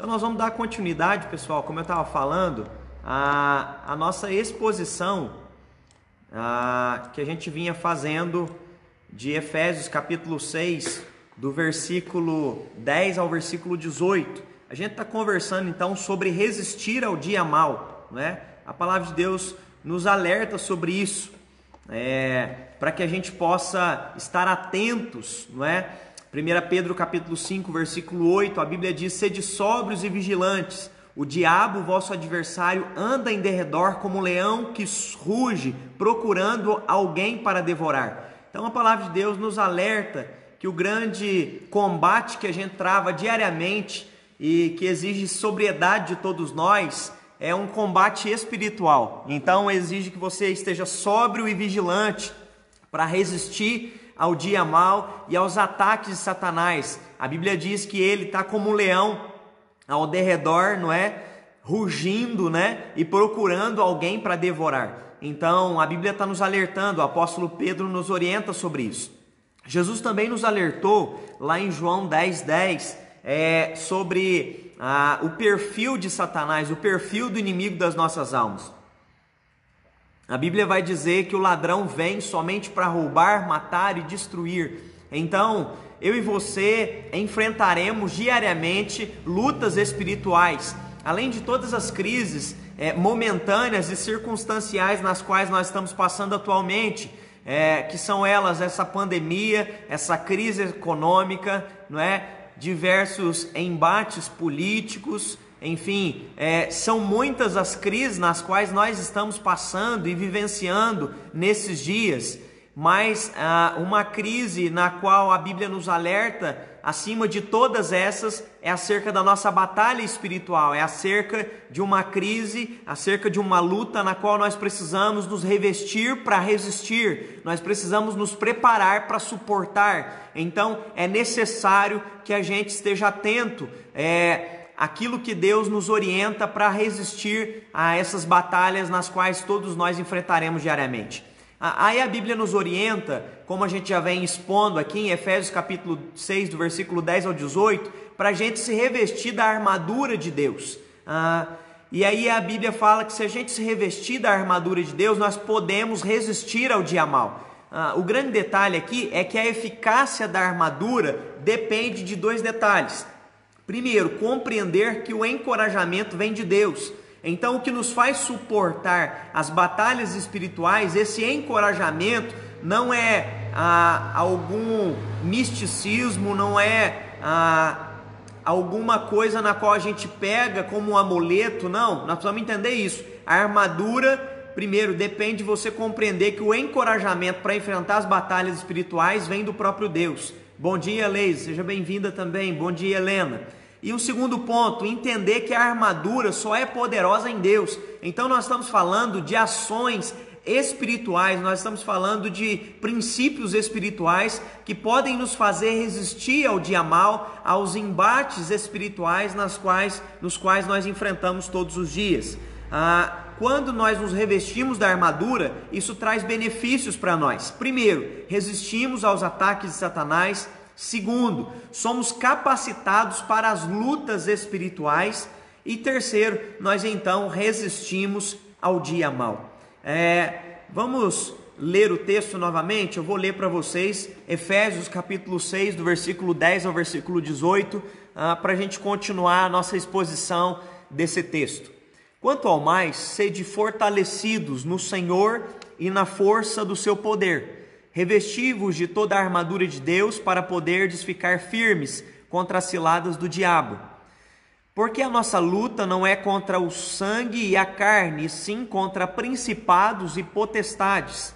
Então nós vamos dar continuidade, pessoal, como eu estava falando, a, a nossa exposição a, que a gente vinha fazendo de Efésios capítulo 6, do versículo 10 ao versículo 18. A gente está conversando então sobre resistir ao dia mal, né? A palavra de Deus nos alerta sobre isso, é, para que a gente possa estar atentos, não é? 1 Pedro capítulo 5, versículo 8, a Bíblia diz: Sede sóbrios e vigilantes. O diabo, vosso adversário, anda em derredor como um leão que ruge, procurando alguém para devorar. Então a palavra de Deus nos alerta que o grande combate que a gente trava diariamente e que exige sobriedade de todos nós é um combate espiritual. Então exige que você esteja sóbrio e vigilante para resistir ao dia mal e aos ataques de Satanás. A Bíblia diz que ele está como um leão ao derredor, não é? Rugindo, né? E procurando alguém para devorar. Então a Bíblia está nos alertando, o apóstolo Pedro nos orienta sobre isso. Jesus também nos alertou lá em João 10, 10 é, sobre ah, o perfil de Satanás, o perfil do inimigo das nossas almas. A Bíblia vai dizer que o ladrão vem somente para roubar, matar e destruir. Então, eu e você enfrentaremos diariamente lutas espirituais, além de todas as crises é, momentâneas e circunstanciais nas quais nós estamos passando atualmente, é, que são elas essa pandemia, essa crise econômica, não é? Diversos embates políticos, enfim, é, são muitas as crises nas quais nós estamos passando e vivenciando nesses dias, mas ah, uma crise na qual a Bíblia nos alerta, acima de todas essas, é acerca da nossa batalha espiritual, é acerca de uma crise, acerca de uma luta na qual nós precisamos nos revestir para resistir, nós precisamos nos preparar para suportar. Então, é necessário que a gente esteja atento. É, aquilo que Deus nos orienta para resistir a essas batalhas nas quais todos nós enfrentaremos diariamente. Aí a Bíblia nos orienta, como a gente já vem expondo aqui em Efésios capítulo 6, do versículo 10 ao 18, para a gente se revestir da armadura de Deus. Ah, e aí a Bíblia fala que se a gente se revestir da armadura de Deus, nós podemos resistir ao dia mal. Ah, o grande detalhe aqui é que a eficácia da armadura depende de dois detalhes. Primeiro, compreender que o encorajamento vem de Deus. Então, o que nos faz suportar as batalhas espirituais, esse encorajamento, não é ah, algum misticismo, não é ah, alguma coisa na qual a gente pega como um amuleto, não. Nós precisamos entender isso. A armadura, primeiro, depende de você compreender que o encorajamento para enfrentar as batalhas espirituais vem do próprio Deus. Bom dia, Leise, seja bem-vinda também. Bom dia, Helena. E o segundo ponto, entender que a armadura só é poderosa em Deus. Então nós estamos falando de ações espirituais, nós estamos falando de princípios espirituais que podem nos fazer resistir ao dia mal, aos embates espirituais nas quais, nos quais nós enfrentamos todos os dias. Ah, quando nós nos revestimos da armadura, isso traz benefícios para nós. Primeiro, resistimos aos ataques de Satanás, Segundo, somos capacitados para as lutas espirituais. E terceiro, nós então resistimos ao dia mal. É, vamos ler o texto novamente? Eu vou ler para vocês Efésios capítulo 6, do versículo 10 ao versículo 18, ah, para a gente continuar a nossa exposição desse texto. Quanto ao mais, sede fortalecidos no Senhor e na força do seu poder Revesti-vos de toda a armadura de Deus para poderdes ficar firmes contra as ciladas do diabo. Porque a nossa luta não é contra o sangue e a carne, e sim contra principados e potestades,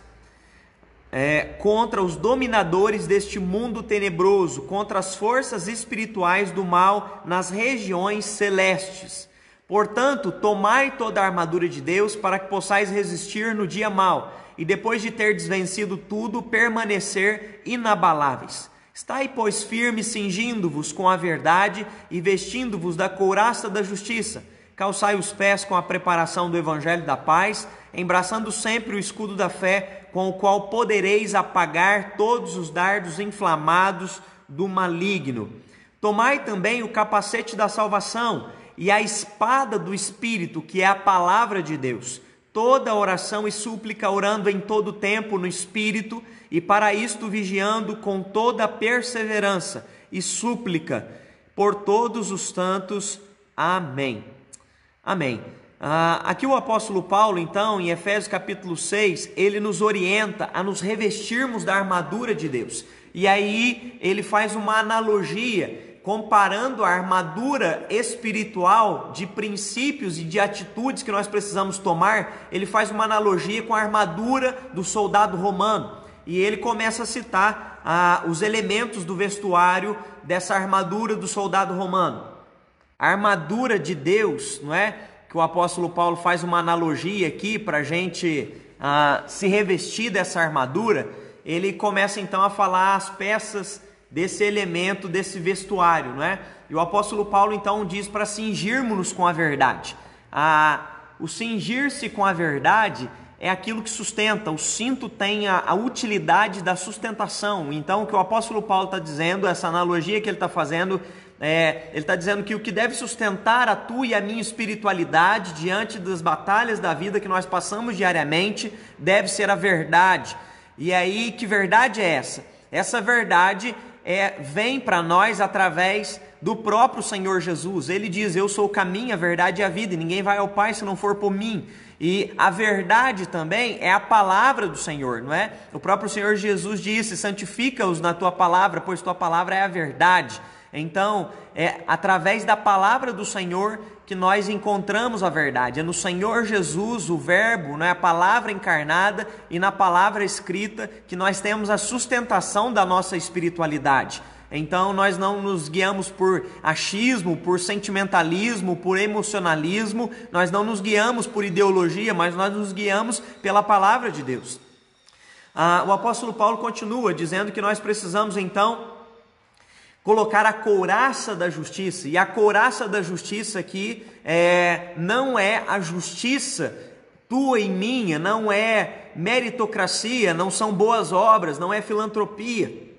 é, contra os dominadores deste mundo tenebroso, contra as forças espirituais do mal nas regiões celestes. Portanto, tomai toda a armadura de Deus para que possais resistir no dia mal e depois de ter desvencido tudo, permanecer inabaláveis. Estai, pois, firmes, cingindo-vos com a verdade e vestindo-vos da couraça da justiça. Calçai os pés com a preparação do evangelho da paz, embraçando sempre o escudo da fé, com o qual podereis apagar todos os dardos inflamados do maligno. Tomai também o capacete da salvação e a espada do Espírito, que é a palavra de Deus. Toda oração e súplica orando em todo tempo no Espírito, e para isto vigiando com toda perseverança e súplica por todos os tantos. Amém. Amém. Ah, aqui o apóstolo Paulo, então, em Efésios capítulo 6, ele nos orienta a nos revestirmos da armadura de Deus. E aí ele faz uma analogia comparando a armadura espiritual de princípios e de atitudes que nós precisamos tomar, ele faz uma analogia com a armadura do soldado romano. E ele começa a citar ah, os elementos do vestuário dessa armadura do soldado romano. A armadura de Deus, não é? Que o apóstolo Paulo faz uma analogia aqui para a gente ah, se revestir dessa armadura. Ele começa então a falar as peças desse elemento, desse vestuário, não é? E o apóstolo Paulo então diz para cingirmos-nos com a verdade. Ah, o cingir-se com a verdade é aquilo que sustenta, o cinto tem a, a utilidade da sustentação. Então, o que o apóstolo Paulo está dizendo, essa analogia que ele está fazendo, é, ele está dizendo que o que deve sustentar a tua e a minha espiritualidade diante das batalhas da vida que nós passamos diariamente deve ser a verdade. E aí, que verdade é essa? Essa verdade é, vem para nós através do próprio Senhor Jesus. Ele diz: Eu sou o caminho, a verdade e a vida, e ninguém vai ao Pai se não for por mim. E a verdade também é a palavra do Senhor, não é? O próprio Senhor Jesus disse: Santifica-os na tua palavra, pois tua palavra é a verdade. Então, é através da palavra do Senhor que nós encontramos a verdade. É no Senhor Jesus, o Verbo, não é a palavra encarnada e na palavra escrita que nós temos a sustentação da nossa espiritualidade. Então nós não nos guiamos por achismo, por sentimentalismo, por emocionalismo, nós não nos guiamos por ideologia, mas nós nos guiamos pela palavra de Deus. Ah, o apóstolo Paulo continua dizendo que nós precisamos então colocar a couraça da justiça. E a couraça da justiça aqui é, não é a justiça tua e minha, não é meritocracia, não são boas obras, não é filantropia.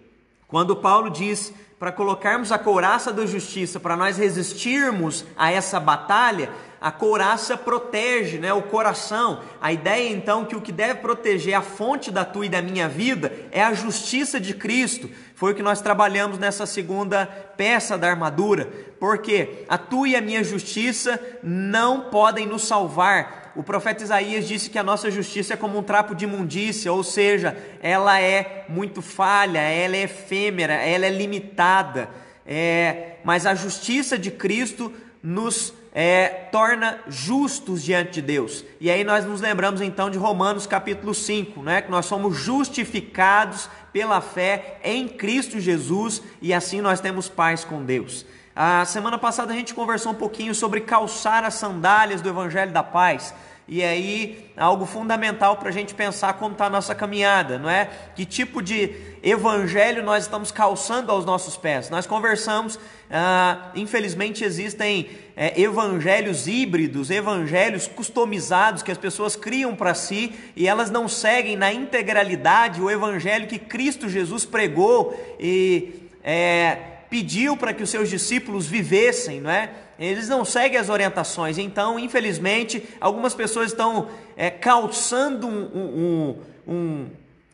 Quando Paulo diz para colocarmos a couraça da justiça, para nós resistirmos a essa batalha, a couraça protege né, o coração. A ideia então que o que deve proteger a fonte da tua e da minha vida é a justiça de Cristo. Foi o que nós trabalhamos nessa segunda peça da armadura. Porque a tua e a minha justiça não podem nos salvar. O profeta Isaías disse que a nossa justiça é como um trapo de imundícia, ou seja, ela é muito falha, ela é efêmera, ela é limitada. É, mas a justiça de Cristo nos é, torna justos diante de Deus. E aí nós nos lembramos então de Romanos capítulo 5, né? que nós somos justificados pela fé em Cristo Jesus e assim nós temos paz com Deus. A semana passada a gente conversou um pouquinho sobre calçar as sandálias do Evangelho da Paz. E aí, algo fundamental para a gente pensar como está a nossa caminhada, não é? Que tipo de evangelho nós estamos calçando aos nossos pés? Nós conversamos, ah, infelizmente existem é, evangelhos híbridos, evangelhos customizados que as pessoas criam para si e elas não seguem na integralidade o evangelho que Cristo Jesus pregou e é, pediu para que os seus discípulos vivessem, não é? Eles não seguem as orientações. Então, infelizmente, algumas pessoas estão é, calçando um, um, um,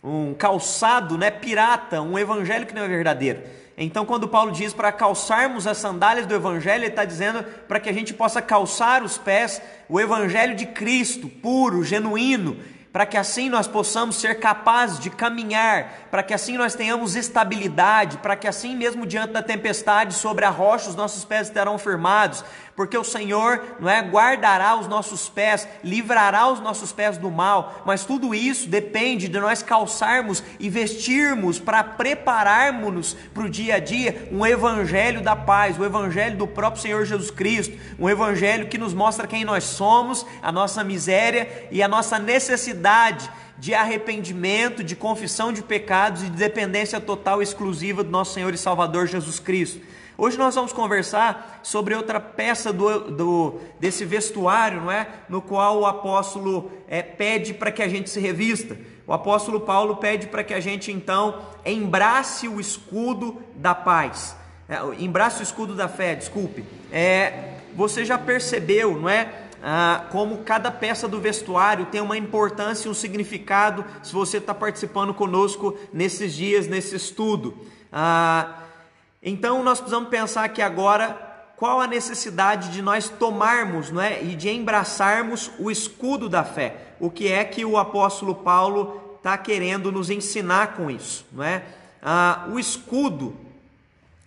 um, calçado né, pirata, um evangelho que não é verdadeiro. Então, quando Paulo diz para calçarmos as sandálias do evangelho, ele está dizendo para que a gente possa calçar os pés o evangelho de Cristo, puro, genuíno, para que assim nós possamos ser capazes de caminhar, para que assim nós tenhamos estabilidade, para que assim mesmo diante da tempestade sobre a rocha os nossos pés estarão firmados, porque o Senhor, não é, guardará os nossos pés, livrará os nossos pés do mal, mas tudo isso depende de nós calçarmos e vestirmos para prepararmos-nos para o dia a dia um evangelho da paz, o evangelho do próprio Senhor Jesus Cristo, um evangelho que nos mostra quem nós somos, a nossa miséria e a nossa necessidade de arrependimento, de confissão de pecados e de dependência total e exclusiva do nosso Senhor e Salvador Jesus Cristo. Hoje nós vamos conversar sobre outra peça do, do desse vestuário, não é? No qual o apóstolo é, pede para que a gente se revista. O apóstolo Paulo pede para que a gente então embrace o escudo da paz. é, embraça o escudo da fé, desculpe. É, você já percebeu, não é? Ah, como cada peça do vestuário tem uma importância e um significado se você está participando conosco nesses dias, nesse estudo. Ah, então nós precisamos pensar aqui agora qual a necessidade de nós tomarmos não é? e de embraçarmos o escudo da fé. O que é que o apóstolo Paulo está querendo nos ensinar com isso? Não é? Ah, o escudo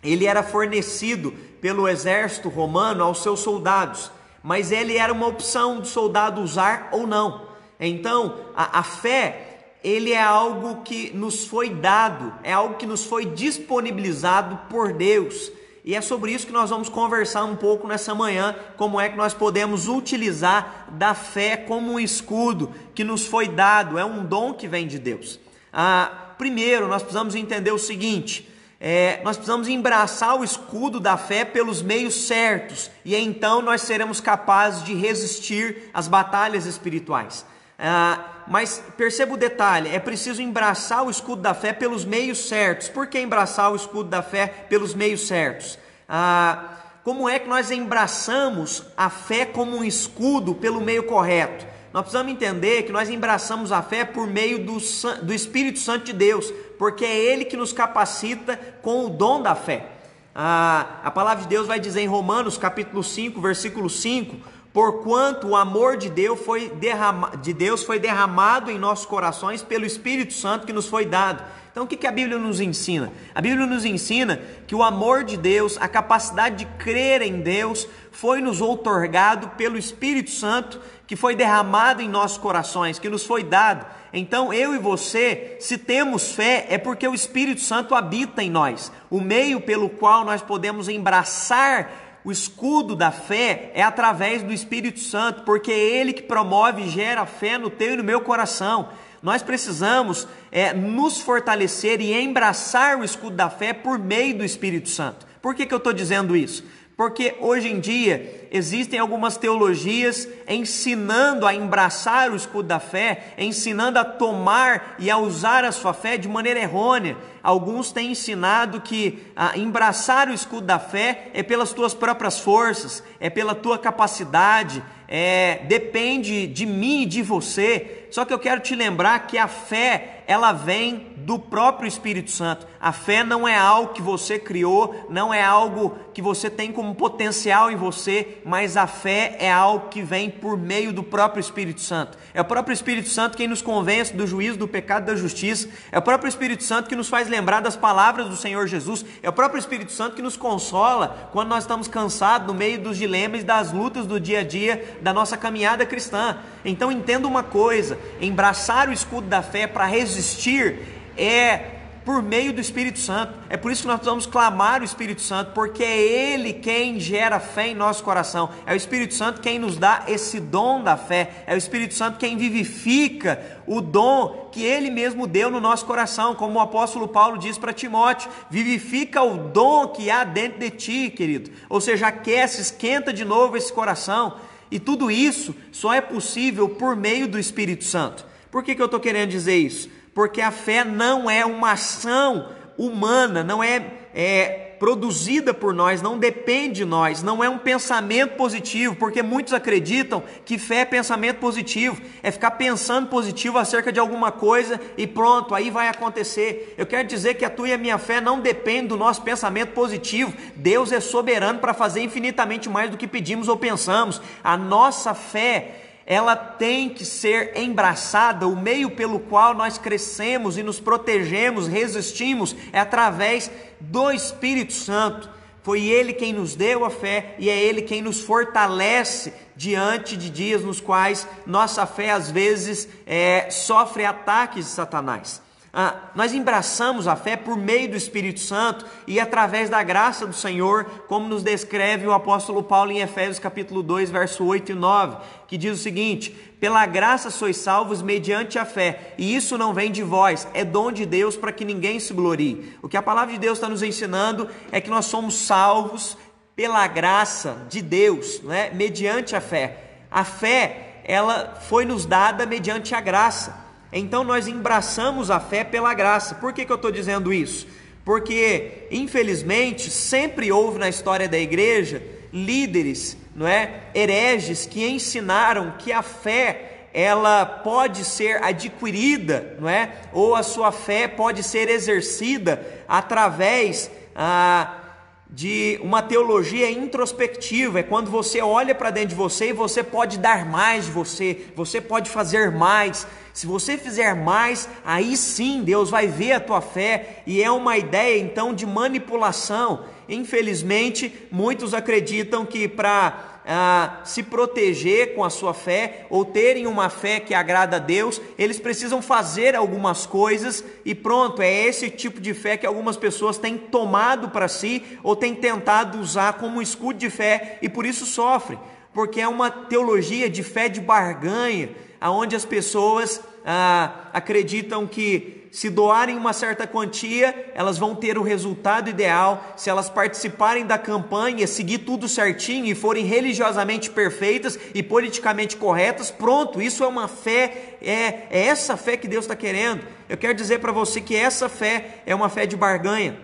ele era fornecido pelo exército romano aos seus soldados, mas ele era uma opção do soldado usar ou não. Então, a, a fé ele é algo que nos foi dado, é algo que nos foi disponibilizado por Deus. E é sobre isso que nós vamos conversar um pouco nessa manhã, como é que nós podemos utilizar da fé como um escudo que nos foi dado, é um dom que vem de Deus. Ah, primeiro, nós precisamos entender o seguinte: é, nós precisamos embraçar o escudo da fé pelos meios certos, e então nós seremos capazes de resistir às batalhas espirituais. Ah, mas perceba o detalhe: é preciso embraçar o escudo da fé pelos meios certos. Por que embraçar o escudo da fé pelos meios certos? Ah, como é que nós embraçamos a fé como um escudo pelo meio correto? Nós precisamos entender que nós embraçamos a fé por meio do, do Espírito Santo de Deus, porque é Ele que nos capacita com o dom da fé. Ah, a palavra de Deus vai dizer em Romanos capítulo 5, versículo 5: porquanto o amor de Deus foi derramado, de Deus foi derramado em nossos corações pelo Espírito Santo que nos foi dado. Então, o que a Bíblia nos ensina? A Bíblia nos ensina que o amor de Deus, a capacidade de crer em Deus, foi nos outorgado pelo Espírito Santo que foi derramado em nossos corações, que nos foi dado. Então, eu e você, se temos fé, é porque o Espírito Santo habita em nós, o meio pelo qual nós podemos embraçar o escudo da fé é através do Espírito Santo, porque é Ele que promove e gera fé no teu e no meu coração. Nós precisamos é, nos fortalecer e embraçar o escudo da fé por meio do Espírito Santo. Por que, que eu estou dizendo isso? Porque hoje em dia existem algumas teologias ensinando a embraçar o escudo da fé, ensinando a tomar e a usar a sua fé de maneira errônea. Alguns têm ensinado que a embraçar o escudo da fé é pelas tuas próprias forças, é pela tua capacidade, é, depende de mim e de você. Só que eu quero te lembrar que a fé, ela vem do próprio Espírito Santo. A fé não é algo que você criou, não é algo que você tem como potencial em você, mas a fé é algo que vem por meio do próprio Espírito Santo. É o próprio Espírito Santo quem nos convence do juízo, do pecado da justiça. É o próprio Espírito Santo que nos faz lembrar das palavras do Senhor Jesus. É o próprio Espírito Santo que nos consola quando nós estamos cansados no meio dos dilemas e das lutas do dia a dia da nossa caminhada cristã. Então entenda uma coisa: embraçar o escudo da fé para resistir é por meio do Espírito Santo. É por isso que nós precisamos clamar o Espírito Santo, porque é Ele quem gera fé em nosso coração. É o Espírito Santo quem nos dá esse dom da fé. É o Espírito Santo quem vivifica o dom que Ele mesmo deu no nosso coração, como o apóstolo Paulo diz para Timóteo: vivifica o dom que há dentro de ti, querido. Ou seja, aquece, esquenta de novo esse coração. E tudo isso só é possível por meio do Espírito Santo. Por que, que eu estou querendo dizer isso? porque a fé não é uma ação humana, não é, é produzida por nós, não depende de nós, não é um pensamento positivo, porque muitos acreditam que fé é pensamento positivo, é ficar pensando positivo acerca de alguma coisa e pronto, aí vai acontecer. Eu quero dizer que a tua e a minha fé não depende do nosso pensamento positivo. Deus é soberano para fazer infinitamente mais do que pedimos ou pensamos. A nossa fé ela tem que ser embraçada, o meio pelo qual nós crescemos e nos protegemos, resistimos, é através do Espírito Santo. Foi Ele quem nos deu a fé e é Ele quem nos fortalece diante de dias nos quais nossa fé às vezes é, sofre ataques de Satanás. Ah, nós embraçamos a fé por meio do Espírito Santo e através da graça do Senhor, como nos descreve o apóstolo Paulo em Efésios capítulo 2, verso 8 e 9, que diz o seguinte: Pela graça sois salvos mediante a fé, e isso não vem de vós, é dom de Deus para que ninguém se glorie. O que a palavra de Deus está nos ensinando é que nós somos salvos pela graça de Deus, né? mediante a fé. A fé, ela foi nos dada mediante a graça. Então nós embraçamos a fé pela graça. Por que, que eu estou dizendo isso? Porque, infelizmente, sempre houve na história da igreja líderes, não é, hereges que ensinaram que a fé ela pode ser adquirida, não é? Ou a sua fé pode ser exercida através ah, de uma teologia introspectiva. É quando você olha para dentro de você e você pode dar mais de você, você pode fazer mais. Se você fizer mais, aí sim Deus vai ver a tua fé e é uma ideia então de manipulação. Infelizmente, muitos acreditam que para se proteger com a sua fé ou terem uma fé que agrada a Deus, eles precisam fazer algumas coisas e pronto, é esse tipo de fé que algumas pessoas têm tomado para si ou têm tentado usar como escudo de fé e por isso sofrem, porque é uma teologia de fé de barganha, aonde as pessoas ah, acreditam que se doarem uma certa quantia, elas vão ter o resultado ideal. Se elas participarem da campanha, seguir tudo certinho e forem religiosamente perfeitas e politicamente corretas, pronto, isso é uma fé, é, é essa fé que Deus está querendo. Eu quero dizer para você que essa fé é uma fé de barganha,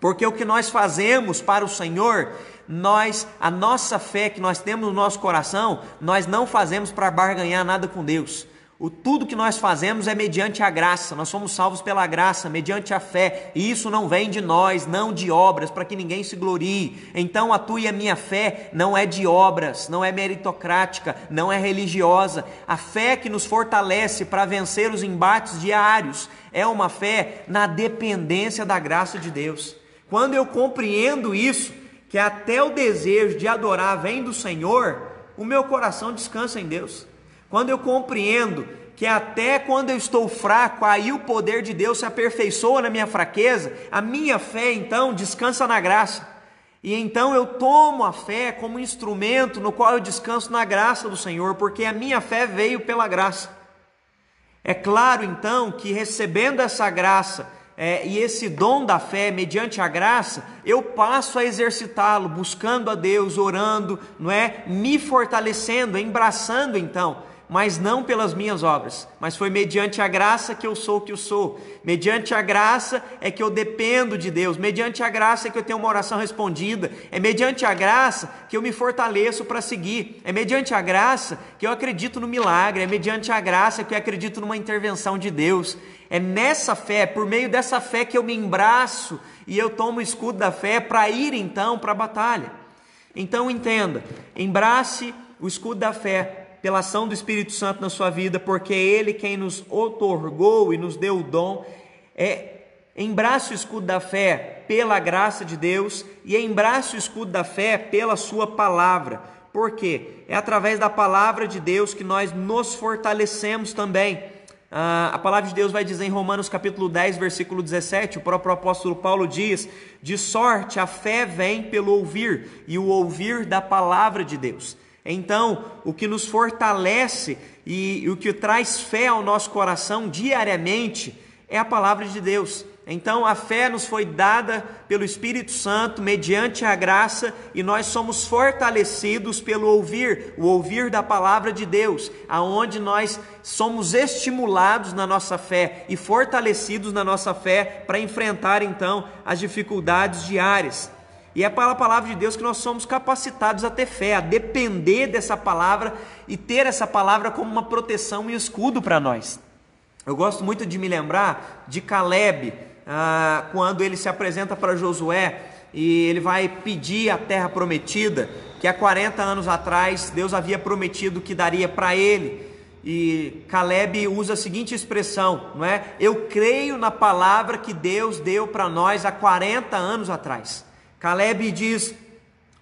porque o que nós fazemos para o Senhor nós, a nossa fé que nós temos no nosso coração, nós não fazemos para barganhar nada com Deus. O tudo que nós fazemos é mediante a graça. Nós somos salvos pela graça, mediante a fé. E isso não vem de nós, não de obras, para que ninguém se glorie. Então a tua e a minha fé não é de obras, não é meritocrática, não é religiosa. A fé que nos fortalece para vencer os embates diários é uma fé na dependência da graça de Deus. Quando eu compreendo isso, que até o desejo de adorar vem do Senhor, o meu coração descansa em Deus. Quando eu compreendo que até quando eu estou fraco, aí o poder de Deus se aperfeiçoa na minha fraqueza, a minha fé então descansa na graça. E então eu tomo a fé como instrumento no qual eu descanso na graça do Senhor, porque a minha fé veio pela graça. É claro então que recebendo essa graça é, e esse dom da fé mediante a graça, eu passo a exercitá-lo, buscando a Deus, orando, não é? Me fortalecendo, embraçando então mas não pelas minhas obras, mas foi mediante a graça que eu sou o que eu sou. Mediante a graça é que eu dependo de Deus, mediante a graça é que eu tenho uma oração respondida, é mediante a graça que eu me fortaleço para seguir, é mediante a graça que eu acredito no milagre, é mediante a graça que eu acredito numa intervenção de Deus. É nessa fé, por meio dessa fé que eu me embraço e eu tomo o escudo da fé para ir então para a batalha. Então entenda, embrace o escudo da fé pela ação do Espírito Santo na sua vida, porque é Ele quem nos otorgou e nos deu o dom. É embrace o escudo da fé pela graça de Deus e embrace o escudo da fé pela Sua palavra. Por quê? É através da palavra de Deus que nós nos fortalecemos também. Ah, a palavra de Deus vai dizer em Romanos capítulo 10, versículo 17, o próprio apóstolo Paulo diz: De sorte a fé vem pelo ouvir, e o ouvir da palavra de Deus. Então, o que nos fortalece e, o que traz fé ao nosso coração diariamente é a palavra de Deus. Então a fé nos foi dada pelo Espírito Santo mediante a graça e nós somos fortalecidos pelo ouvir, o ouvir da palavra de Deus, aonde nós somos estimulados na nossa fé e fortalecidos na nossa fé para enfrentar então as dificuldades diárias. E é pela palavra de Deus que nós somos capacitados a ter fé, a depender dessa palavra e ter essa palavra como uma proteção e escudo para nós. Eu gosto muito de me lembrar de Caleb, ah, quando ele se apresenta para Josué e ele vai pedir a terra prometida, que há 40 anos atrás Deus havia prometido que daria para ele. E Caleb usa a seguinte expressão, não é? Eu creio na palavra que Deus deu para nós há 40 anos atrás. Caleb diz: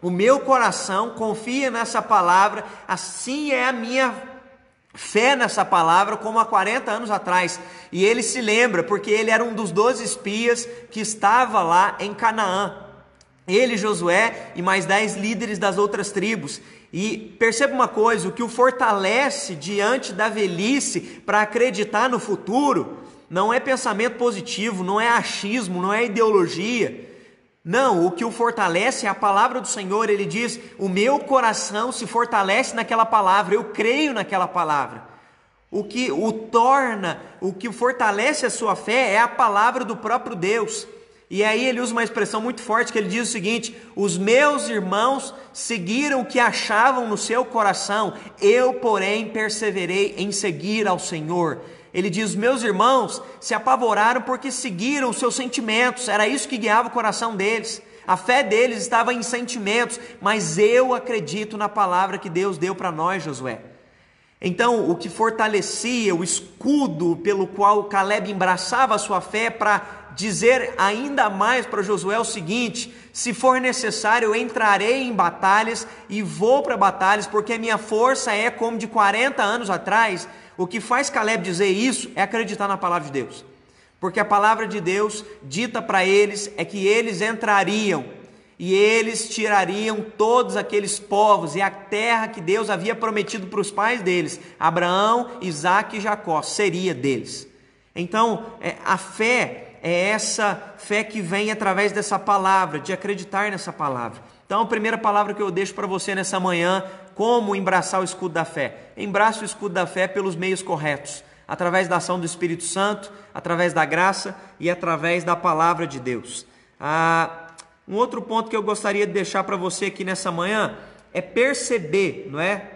O meu coração confia nessa palavra, assim é a minha fé nessa palavra, como há 40 anos atrás. E ele se lembra, porque ele era um dos 12 espias que estava lá em Canaã. Ele, Josué e mais dez líderes das outras tribos. E perceba uma coisa: o que o fortalece diante da velhice para acreditar no futuro, não é pensamento positivo, não é achismo, não é ideologia não, o que o fortalece é a palavra do Senhor. Ele diz: O meu coração se fortalece naquela palavra, eu creio naquela palavra. O que o torna, o que fortalece a sua fé é a palavra do próprio Deus. E aí ele usa uma expressão muito forte que ele diz o seguinte: Os meus irmãos seguiram o que achavam no seu coração, eu, porém, perseverei em seguir ao Senhor. Ele diz: Meus irmãos se apavoraram porque seguiram os seus sentimentos, era isso que guiava o coração deles. A fé deles estava em sentimentos, mas eu acredito na palavra que Deus deu para nós, Josué. Então, o que fortalecia o escudo pelo qual Caleb embraçava a sua fé para dizer ainda mais para Josué o seguinte: se for necessário, entrarei em batalhas e vou para batalhas, porque a minha força é como de 40 anos atrás. O que faz Caleb dizer isso é acreditar na palavra de Deus. Porque a palavra de Deus dita para eles é que eles entrariam e eles tirariam todos aqueles povos e a terra que Deus havia prometido para os pais deles, Abraão, Isaac e Jacó, seria deles. Então, é, a fé é essa fé que vem através dessa palavra, de acreditar nessa palavra. Então, a primeira palavra que eu deixo para você nessa manhã, como embraçar o escudo da fé? Embrace o escudo da fé pelos meios corretos, através da ação do Espírito Santo, através da graça e através da palavra de Deus. Ah, um outro ponto que eu gostaria de deixar para você aqui nessa manhã é perceber, não é?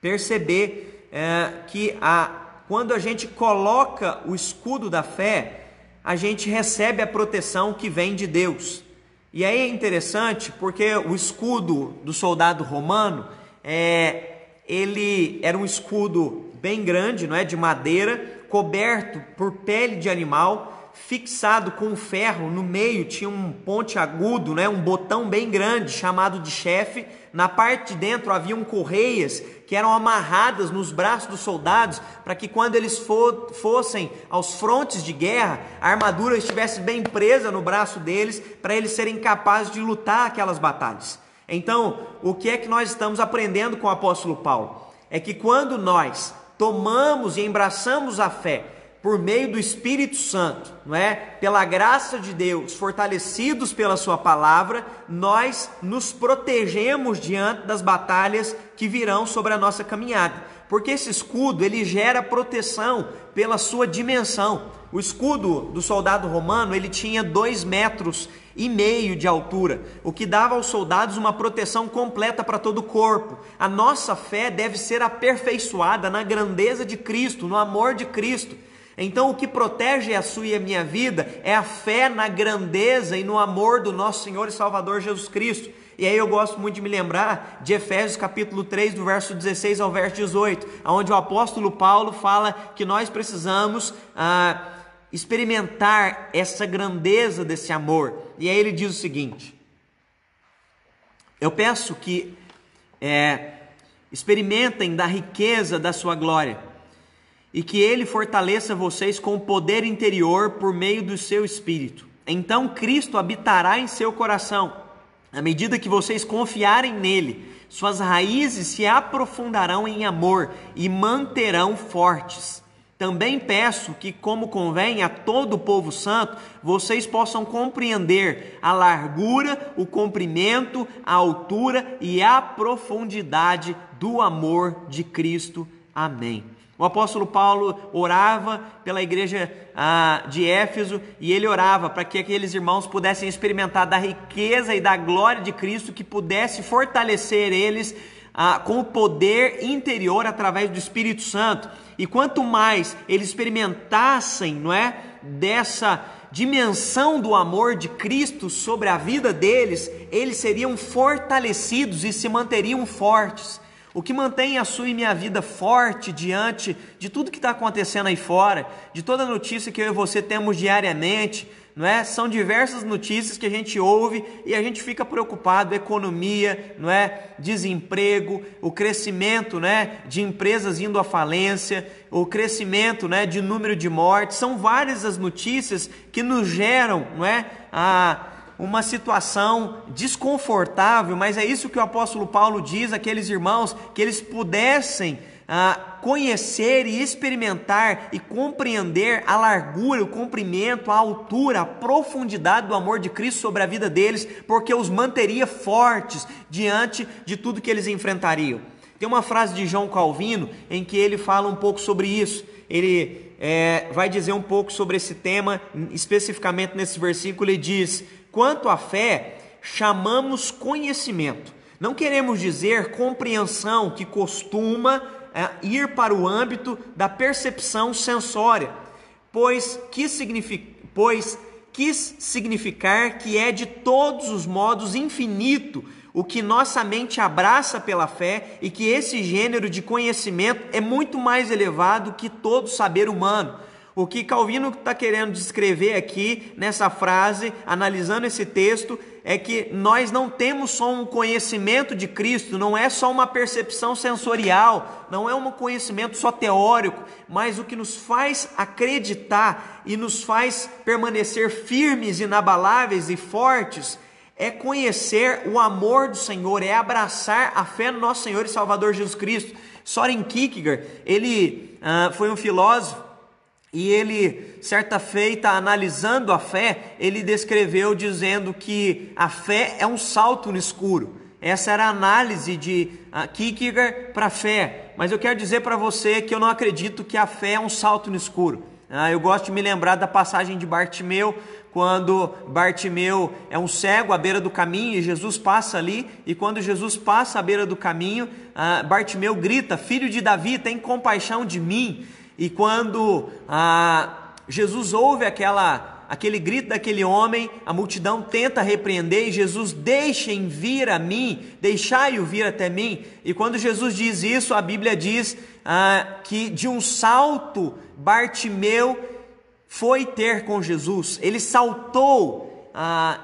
Perceber é, que a, quando a gente coloca o escudo da fé, a gente recebe a proteção que vem de Deus. E aí é interessante porque o escudo do soldado romano é, ele era um escudo bem grande, não é, de madeira, coberto por pele de animal fixado com ferro no meio tinha um ponte agudo, né, um botão bem grande chamado de chefe. Na parte de dentro haviam correias que eram amarradas nos braços dos soldados para que quando eles fossem aos frontes de guerra, a armadura estivesse bem presa no braço deles para eles serem capazes de lutar aquelas batalhas. Então, o que é que nós estamos aprendendo com o apóstolo Paulo? É que quando nós tomamos e embraçamos a fé, por meio do Espírito Santo, não é? Pela graça de Deus, fortalecidos pela sua palavra, nós nos protegemos diante das batalhas que virão sobre a nossa caminhada. Porque esse escudo, ele gera proteção pela sua dimensão. O escudo do soldado romano, ele tinha dois metros e meio de altura, o que dava aos soldados uma proteção completa para todo o corpo. A nossa fé deve ser aperfeiçoada na grandeza de Cristo, no amor de Cristo então, o que protege a sua e a minha vida é a fé na grandeza e no amor do nosso Senhor e Salvador Jesus Cristo. E aí eu gosto muito de me lembrar de Efésios capítulo 3, do verso 16 ao verso 18, onde o apóstolo Paulo fala que nós precisamos ah, experimentar essa grandeza desse amor. E aí ele diz o seguinte: Eu peço que é, experimentem da riqueza da sua glória e que ele fortaleça vocês com o poder interior por meio do seu espírito. Então Cristo habitará em seu coração. À medida que vocês confiarem nele, suas raízes se aprofundarão em amor e manterão fortes. Também peço que, como convém a todo o povo santo, vocês possam compreender a largura, o comprimento, a altura e a profundidade do amor de Cristo. Amém. O apóstolo Paulo orava pela igreja ah, de Éfeso e ele orava para que aqueles irmãos pudessem experimentar da riqueza e da glória de Cristo, que pudesse fortalecer eles ah, com o poder interior através do Espírito Santo. E quanto mais eles experimentassem, não é, dessa dimensão do amor de Cristo sobre a vida deles, eles seriam fortalecidos e se manteriam fortes. O que mantém a sua e minha vida forte diante de tudo que está acontecendo aí fora, de toda notícia que eu e você temos diariamente, não é? São diversas notícias que a gente ouve e a gente fica preocupado, economia, não é? Desemprego, o crescimento, né, de empresas indo à falência, o crescimento, né, de número de mortes, são várias as notícias que nos geram, não é? A uma situação desconfortável, mas é isso que o apóstolo Paulo diz àqueles irmãos, que eles pudessem ah, conhecer e experimentar e compreender a largura, o comprimento, a altura, a profundidade do amor de Cristo sobre a vida deles, porque os manteria fortes diante de tudo que eles enfrentariam. Tem uma frase de João Calvino em que ele fala um pouco sobre isso. Ele é, vai dizer um pouco sobre esse tema, especificamente nesse versículo, ele diz: quanto à fé, chamamos conhecimento. Não queremos dizer compreensão que costuma é, ir para o âmbito da percepção sensória, pois quis, signific, pois quis significar que é de todos os modos infinito o que nossa mente abraça pela fé e que esse gênero de conhecimento é muito mais elevado que todo saber humano. O que Calvino está querendo descrever aqui nessa frase, analisando esse texto, é que nós não temos só um conhecimento de Cristo, não é só uma percepção sensorial, não é um conhecimento só teórico, mas o que nos faz acreditar e nos faz permanecer firmes, inabaláveis e fortes é conhecer o amor do Senhor, é abraçar a fé no nosso Senhor e Salvador Jesus Cristo. Soren Kierkegaard, ele uh, foi um filósofo e ele, certa feita, analisando a fé, ele descreveu dizendo que a fé é um salto no escuro. Essa era a análise de uh, Kierkegaard para a fé. Mas eu quero dizer para você que eu não acredito que a fé é um salto no escuro. Uh, eu gosto de me lembrar da passagem de Bartimeu, quando Bartimeu é um cego à beira do caminho e Jesus passa ali, e quando Jesus passa à beira do caminho, uh, Bartimeu grita: Filho de Davi, tem compaixão de mim. E quando ah, Jesus ouve aquela, aquele grito daquele homem, a multidão tenta repreender e Jesus deixem vir a mim, deixai-o vir até mim. E quando Jesus diz isso, a Bíblia diz ah, que de um salto Bartimeu foi ter com Jesus, ele saltou. Ah,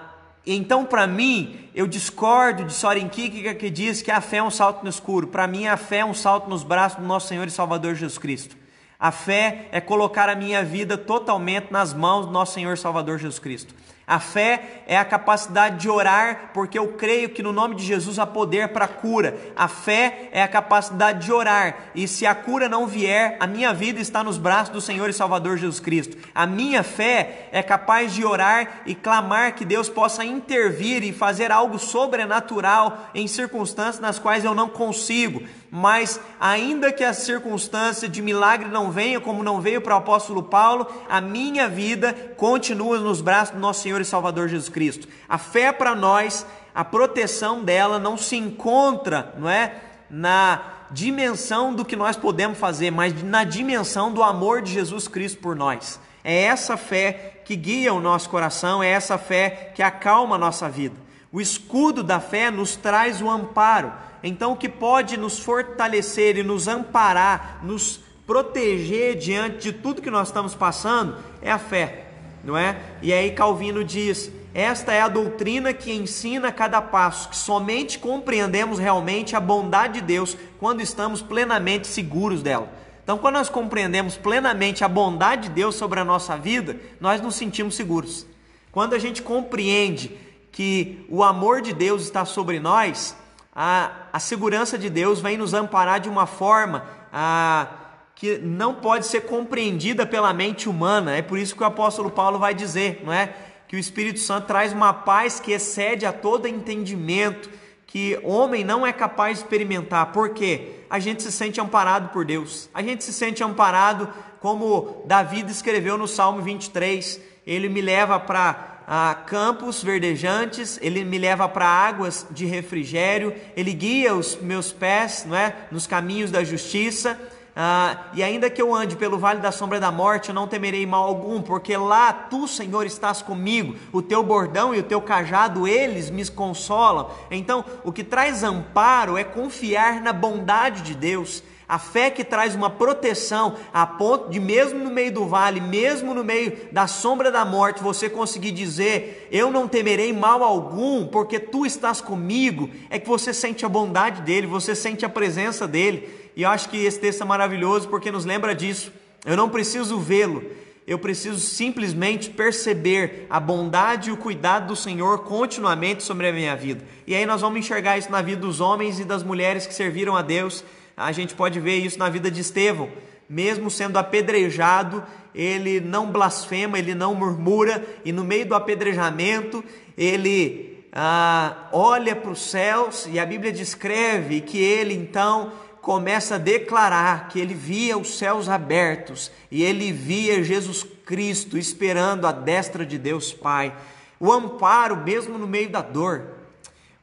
então, para mim, eu discordo de Soren Kierkegaard que diz que a fé é um salto no escuro. Para mim, a fé é um salto nos braços do nosso Senhor e Salvador Jesus Cristo. A fé é colocar a minha vida totalmente nas mãos do nosso Senhor Salvador Jesus Cristo. A fé é a capacidade de orar, porque eu creio que no nome de Jesus há poder para cura. A fé é a capacidade de orar, e se a cura não vier, a minha vida está nos braços do Senhor e Salvador Jesus Cristo. A minha fé é capaz de orar e clamar que Deus possa intervir e fazer algo sobrenatural em circunstâncias nas quais eu não consigo mas ainda que a circunstância de milagre não venha, como não veio para o apóstolo Paulo, a minha vida continua nos braços do nosso Senhor e Salvador Jesus Cristo. A fé para nós, a proteção dela não se encontra, não é, na dimensão do que nós podemos fazer, mas na dimensão do amor de Jesus Cristo por nós. É essa fé que guia o nosso coração, é essa fé que acalma a nossa vida. O escudo da fé nos traz o amparo então, o que pode nos fortalecer e nos amparar, nos proteger diante de tudo que nós estamos passando é a fé, não é? E aí Calvino diz: esta é a doutrina que ensina a cada passo, que somente compreendemos realmente a bondade de Deus quando estamos plenamente seguros dela. Então, quando nós compreendemos plenamente a bondade de Deus sobre a nossa vida, nós nos sentimos seguros. Quando a gente compreende que o amor de Deus está sobre nós, a, a segurança de Deus vem nos amparar de uma forma a, que não pode ser compreendida pela mente humana. É por isso que o apóstolo Paulo vai dizer, não é? Que o Espírito Santo traz uma paz que excede a todo entendimento, que homem não é capaz de experimentar. Por quê? A gente se sente amparado por Deus. A gente se sente amparado como Davi escreveu no Salmo 23. Ele me leva para a campos verdejantes, ele me leva para águas de refrigério, ele guia os meus pés não é, nos caminhos da justiça. Ah, e ainda que eu ande pelo vale da sombra da morte, eu não temerei mal algum, porque lá tu, Senhor, estás comigo, o teu bordão e o teu cajado, eles me consolam. Então, o que traz amparo é confiar na bondade de Deus, a fé que traz uma proteção a ponto de, mesmo no meio do vale, mesmo no meio da sombra da morte, você conseguir dizer: Eu não temerei mal algum, porque tu estás comigo. É que você sente a bondade dele, você sente a presença dele. E eu acho que esse texto é maravilhoso porque nos lembra disso. Eu não preciso vê-lo, eu preciso simplesmente perceber a bondade e o cuidado do Senhor continuamente sobre a minha vida. E aí nós vamos enxergar isso na vida dos homens e das mulheres que serviram a Deus a gente pode ver isso na vida de Estevão. Mesmo sendo apedrejado, ele não blasfema, ele não murmura, e no meio do apedrejamento, ele ah, olha para os céus, e a Bíblia descreve que ele então começa a declarar que ele via os céus abertos e ele via Jesus Cristo esperando a destra de Deus Pai. O amparo, mesmo no meio da dor.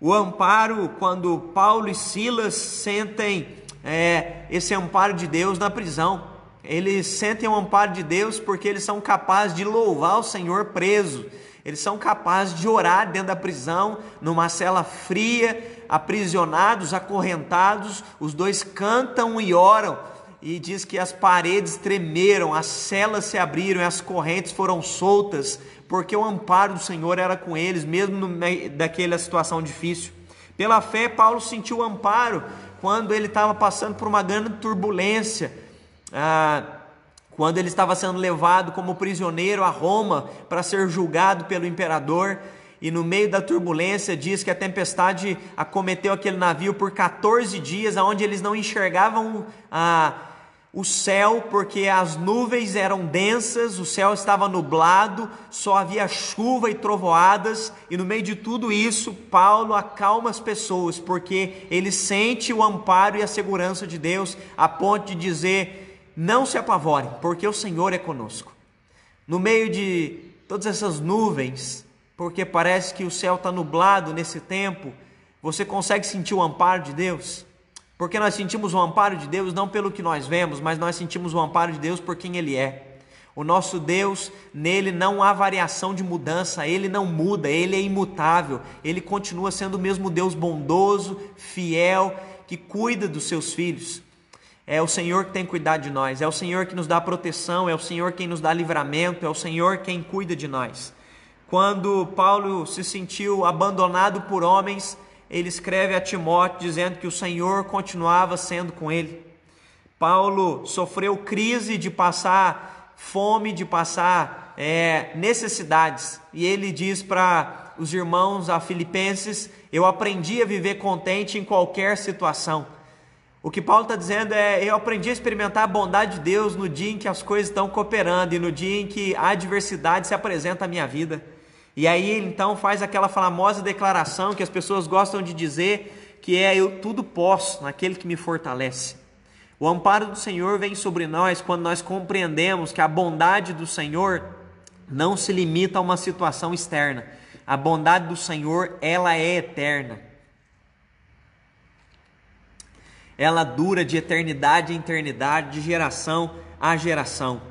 O amparo, quando Paulo e Silas sentem é, esse amparo de Deus na prisão. Eles sentem o amparo de Deus porque eles são capazes de louvar o Senhor preso. Eles são capazes de orar dentro da prisão, numa cela fria, aprisionados, acorrentados. Os dois cantam e oram. E diz que as paredes tremeram, as celas se abriram e as correntes foram soltas, porque o amparo do Senhor era com eles, mesmo no meio daquela situação difícil. Pela fé, Paulo sentiu o amparo quando ele estava passando por uma grande turbulência. Ah, quando ele estava sendo levado como prisioneiro a Roma para ser julgado pelo imperador, e no meio da turbulência diz que a tempestade acometeu aquele navio por 14 dias, onde eles não enxergavam a o céu, porque as nuvens eram densas, o céu estava nublado, só havia chuva e trovoadas, e no meio de tudo isso, Paulo acalma as pessoas, porque ele sente o amparo e a segurança de Deus, a ponto de dizer: não se apavorem, porque o Senhor é conosco. No meio de todas essas nuvens, porque parece que o céu está nublado nesse tempo, você consegue sentir o amparo de Deus? Porque nós sentimos o amparo de Deus não pelo que nós vemos, mas nós sentimos o amparo de Deus por quem Ele é. O nosso Deus, nele não há variação de mudança, ele não muda, ele é imutável, ele continua sendo o mesmo Deus bondoso, fiel, que cuida dos seus filhos. É o Senhor que tem cuidado de nós, é o Senhor que nos dá proteção, é o Senhor quem nos dá livramento, é o Senhor quem cuida de nós. Quando Paulo se sentiu abandonado por homens, ele escreve a Timóteo dizendo que o Senhor continuava sendo com ele. Paulo sofreu crise de passar fome, de passar é, necessidades, e ele diz para os irmãos a Filipenses: Eu aprendi a viver contente em qualquer situação. O que Paulo está dizendo é: eu aprendi a experimentar a bondade de Deus no dia em que as coisas estão cooperando e no dia em que a adversidade se apresenta à minha vida. E aí ele então faz aquela famosa declaração que as pessoas gostam de dizer, que é: Eu tudo posso naquele que me fortalece. O amparo do Senhor vem sobre nós quando nós compreendemos que a bondade do Senhor não se limita a uma situação externa. A bondade do Senhor, ela é eterna ela dura de eternidade em eternidade, de geração a geração.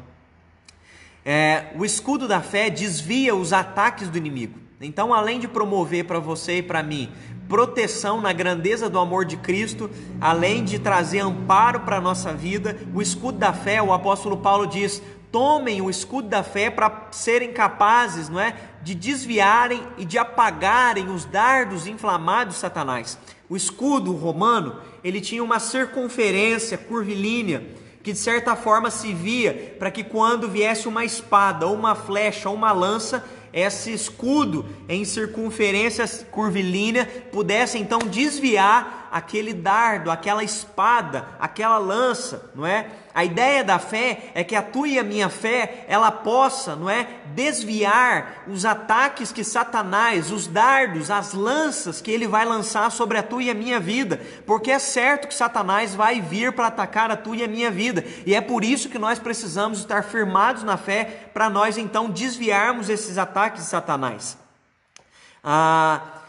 É, o escudo da fé desvia os ataques do inimigo. Então, além de promover para você e para mim proteção na grandeza do amor de Cristo, além de trazer amparo para a nossa vida, o escudo da fé, o apóstolo Paulo diz: tomem o escudo da fé para serem capazes, não é, de desviarem e de apagarem os dardos inflamados de Satanás. O escudo romano, ele tinha uma circunferência curvilínea que de certa forma se via para que quando viesse uma espada uma flecha ou uma lança, esse escudo em circunferência curvilínea pudesse então desviar aquele dardo, aquela espada, aquela lança, não é? A ideia da fé é que a tua e a minha fé, ela possa, não é, desviar os ataques que Satanás, os dardos, as lanças que ele vai lançar sobre a tua e a minha vida, porque é certo que Satanás vai vir para atacar a tua e a minha vida, e é por isso que nós precisamos estar firmados na fé para nós então desviarmos esses ataques de Satanás. Ah,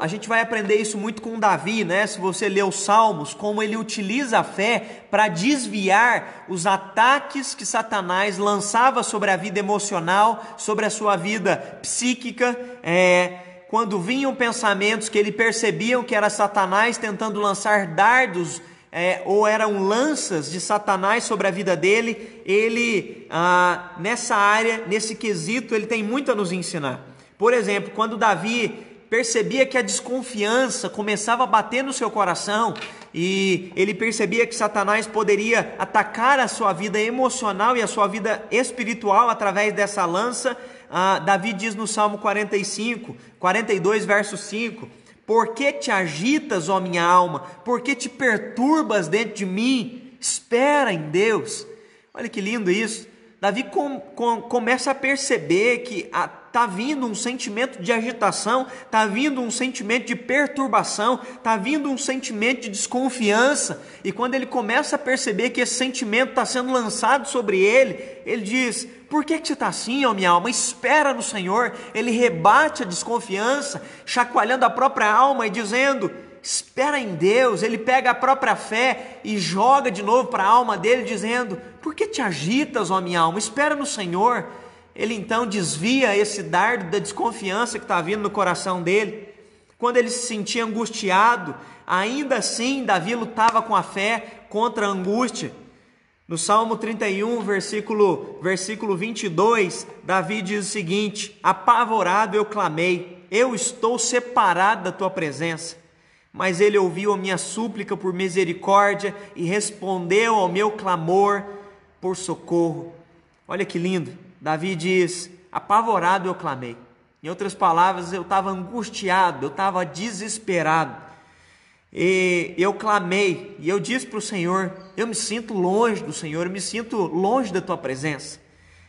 a gente vai aprender isso muito com Davi, né? Se você ler os Salmos, como ele utiliza a fé para desviar os ataques que Satanás lançava sobre a vida emocional, sobre a sua vida psíquica. É, quando vinham pensamentos que ele percebiam que era Satanás tentando lançar dardos é, ou eram lanças de Satanás sobre a vida dele, ele ah, nessa área, nesse quesito, ele tem muito a nos ensinar. Por exemplo, quando Davi percebia que a desconfiança começava a bater no seu coração e ele percebia que Satanás poderia atacar a sua vida emocional e a sua vida espiritual através dessa lança. Ah, Davi diz no Salmo 45, 42, verso 5: Por que te agitas, ó minha alma? Por que te perturbas dentro de mim? Espera em Deus. Olha que lindo isso. Davi com, com, começa a perceber que a tá vindo um sentimento de agitação, tá vindo um sentimento de perturbação, tá vindo um sentimento de desconfiança. E quando ele começa a perceber que esse sentimento está sendo lançado sobre ele, ele diz: Por que, que você está assim, ó minha alma? Espera no Senhor. Ele rebate a desconfiança, chacoalhando a própria alma e dizendo: espera em Deus, ele pega a própria fé e joga de novo para a alma dele, dizendo: Por que te agitas, ó minha alma? Espera no Senhor. Ele então desvia esse dardo da desconfiança que está vindo no coração dele. Quando ele se sentia angustiado, ainda assim Davi lutava com a fé contra a angústia. No Salmo 31, versículo, versículo 22, Davi diz o seguinte: Apavorado eu clamei, eu estou separado da tua presença. Mas ele ouviu a minha súplica por misericórdia e respondeu ao meu clamor por socorro. Olha que lindo. Davi diz: apavorado eu clamei. Em outras palavras, eu estava angustiado, eu estava desesperado. E eu clamei e eu disse para o Senhor: Eu me sinto longe do Senhor, eu me sinto longe da tua presença.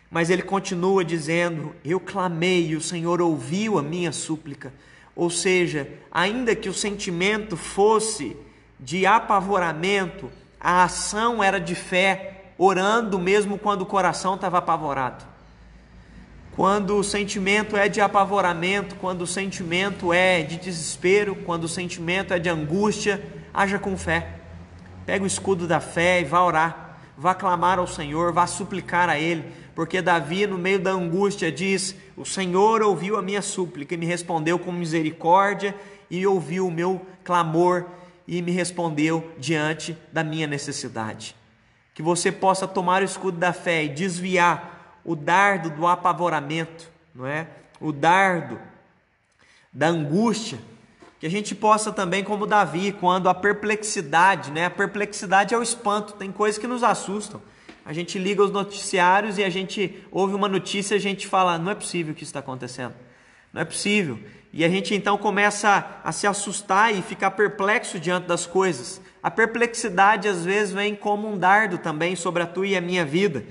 Mas ele continua dizendo: Eu clamei e o Senhor ouviu a minha súplica. Ou seja, ainda que o sentimento fosse de apavoramento, a ação era de fé, orando mesmo quando o coração estava apavorado. Quando o sentimento é de apavoramento, quando o sentimento é de desespero, quando o sentimento é de angústia, haja com fé. Pega o escudo da fé e vá orar, vá clamar ao Senhor, vá suplicar a Ele porque Davi, no meio da angústia, diz: O Senhor ouviu a minha súplica e me respondeu com misericórdia, e ouviu o meu clamor e me respondeu diante da minha necessidade. Que você possa tomar o escudo da fé e desviar o dardo do apavoramento, não é? O dardo da angústia, que a gente possa também, como Davi, quando a perplexidade, né? A perplexidade é o espanto, tem coisas que nos assustam. A gente liga os noticiários e a gente ouve uma notícia a gente fala: não é possível que isso está acontecendo. Não é possível. E a gente então começa a, se assustar e ficar perplexo diante das coisas. A perplexidade às vezes vem como um dardo também sobre a tua e a minha vida.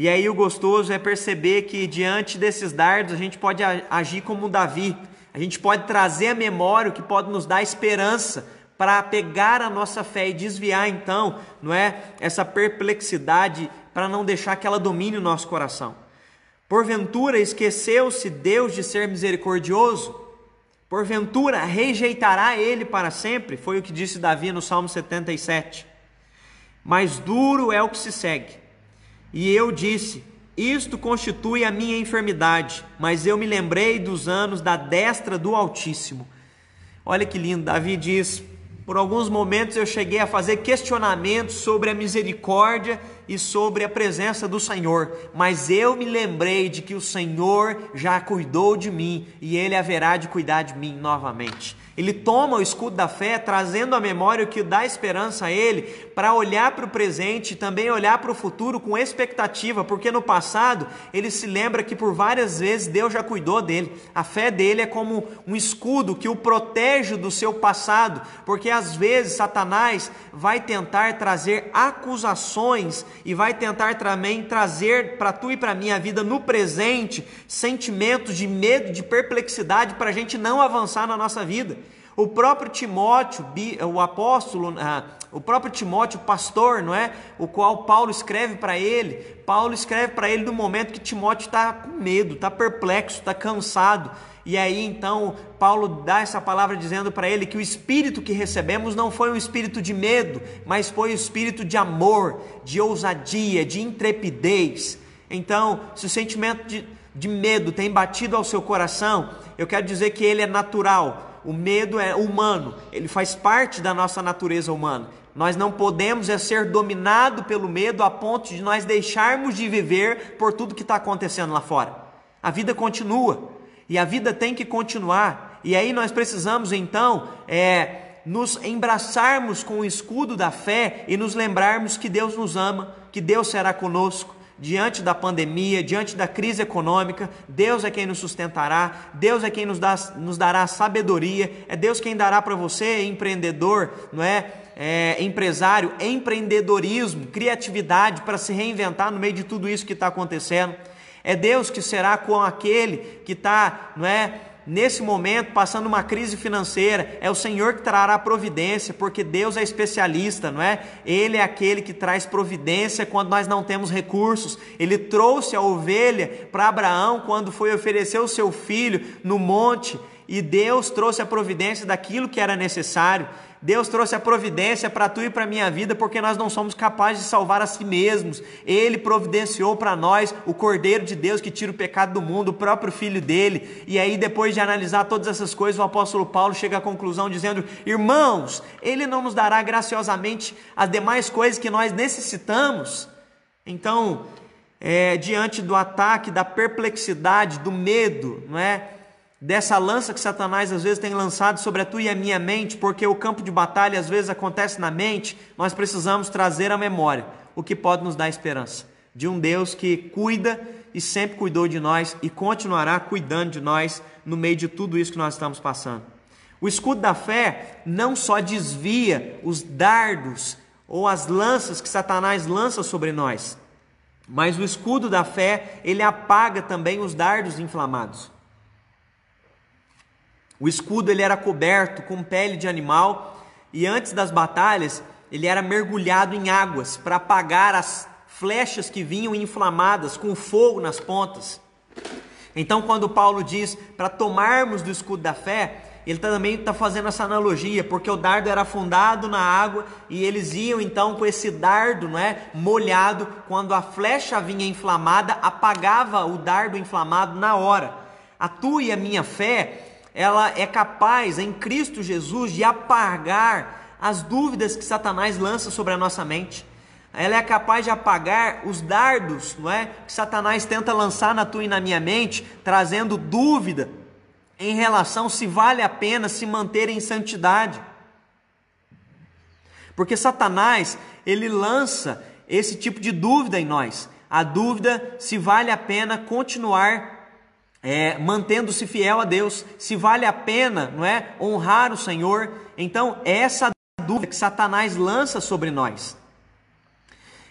E aí o gostoso é perceber que diante desses dardos a gente pode agir como Davi. A gente pode trazer a memória o que pode nos dar esperança para pegar a nossa fé e desviar então, não é, essa perplexidade para não deixar que ela domine o nosso coração. Porventura esqueceu-se Deus de ser misericordioso? Porventura rejeitará ele para sempre? Foi o que disse Davi no Salmo 77. Mas duro é o que se segue. E eu disse: Isto constitui a minha enfermidade, mas eu me lembrei dos anos da destra do Altíssimo. Olha que lindo, Davi diz: por alguns momentos eu cheguei a fazer questionamentos sobre a misericórdia e sobre a presença do Senhor, mas eu me lembrei de que o Senhor já cuidou de mim e ele haverá de cuidar de mim novamente. Ele toma o escudo da fé, trazendo à memória o que dá esperança a ele, para olhar para o presente e também olhar para o futuro com expectativa, porque no passado ele se lembra que por várias vezes Deus já cuidou dele. A fé dele é como um escudo que o protege do seu passado, porque às vezes Satanás vai tentar trazer acusações e vai tentar também trazer para tu e para mim a vida no presente sentimentos de medo, de perplexidade para a gente não avançar na nossa vida. O próprio Timóteo, o apóstolo, ah, o próprio Timóteo, pastor, não é? O qual Paulo escreve para ele. Paulo escreve para ele no momento que Timóteo está com medo, está perplexo, está cansado. E aí então Paulo dá essa palavra dizendo para ele que o espírito que recebemos não foi um espírito de medo, mas foi um espírito de amor, de ousadia, de intrepidez. Então, se o sentimento de, de medo tem batido ao seu coração, eu quero dizer que ele é natural o medo é humano, ele faz parte da nossa natureza humana. Nós não podemos é ser dominado pelo medo a ponto de nós deixarmos de viver por tudo que está acontecendo lá fora. A vida continua e a vida tem que continuar. E aí nós precisamos então é, nos embraçarmos com o escudo da fé e nos lembrarmos que Deus nos ama, que Deus será conosco, diante da pandemia, diante da crise econômica, Deus é quem nos sustentará, Deus é quem nos, dá, nos dará sabedoria, é Deus quem dará para você, empreendedor, não é? é? empresário, empreendedorismo, criatividade para se reinventar no meio de tudo isso que está acontecendo. É Deus que será com aquele que está, não é? Nesse momento passando uma crise financeira, é o Senhor que trará providência, porque Deus é especialista, não é? Ele é aquele que traz providência quando nós não temos recursos. Ele trouxe a ovelha para Abraão quando foi oferecer o seu filho no monte, e Deus trouxe a providência daquilo que era necessário. Deus trouxe a providência para tu e para minha vida, porque nós não somos capazes de salvar a si mesmos. Ele providenciou para nós o Cordeiro de Deus que tira o pecado do mundo, o próprio Filho dele. E aí, depois de analisar todas essas coisas, o apóstolo Paulo chega à conclusão dizendo: Irmãos, Ele não nos dará graciosamente as demais coisas que nós necessitamos. Então, é, diante do ataque, da perplexidade, do medo, não é? Dessa lança que Satanás às vezes tem lançado sobre a tua e a minha mente, porque o campo de batalha às vezes acontece na mente, nós precisamos trazer à memória o que pode nos dar esperança de um Deus que cuida e sempre cuidou de nós e continuará cuidando de nós no meio de tudo isso que nós estamos passando. O escudo da fé não só desvia os dardos ou as lanças que Satanás lança sobre nós, mas o escudo da fé, ele apaga também os dardos inflamados. O escudo ele era coberto com pele de animal e antes das batalhas ele era mergulhado em águas para apagar as flechas que vinham inflamadas com fogo nas pontas. Então, quando Paulo diz para tomarmos do escudo da fé, ele também está fazendo essa analogia, porque o dardo era afundado na água e eles iam então com esse dardo não é, molhado, quando a flecha vinha inflamada, apagava o dardo inflamado na hora. A tua e a minha fé ela é capaz em Cristo Jesus de apagar as dúvidas que Satanás lança sobre a nossa mente. Ela é capaz de apagar os dardos, não é, que Satanás tenta lançar na tua e na minha mente, trazendo dúvida em relação se vale a pena se manter em santidade. Porque Satanás, ele lança esse tipo de dúvida em nós. A dúvida se vale a pena continuar é, mantendo-se fiel a Deus, se vale a pena, não é, honrar o Senhor. Então, essa dúvida que Satanás lança sobre nós.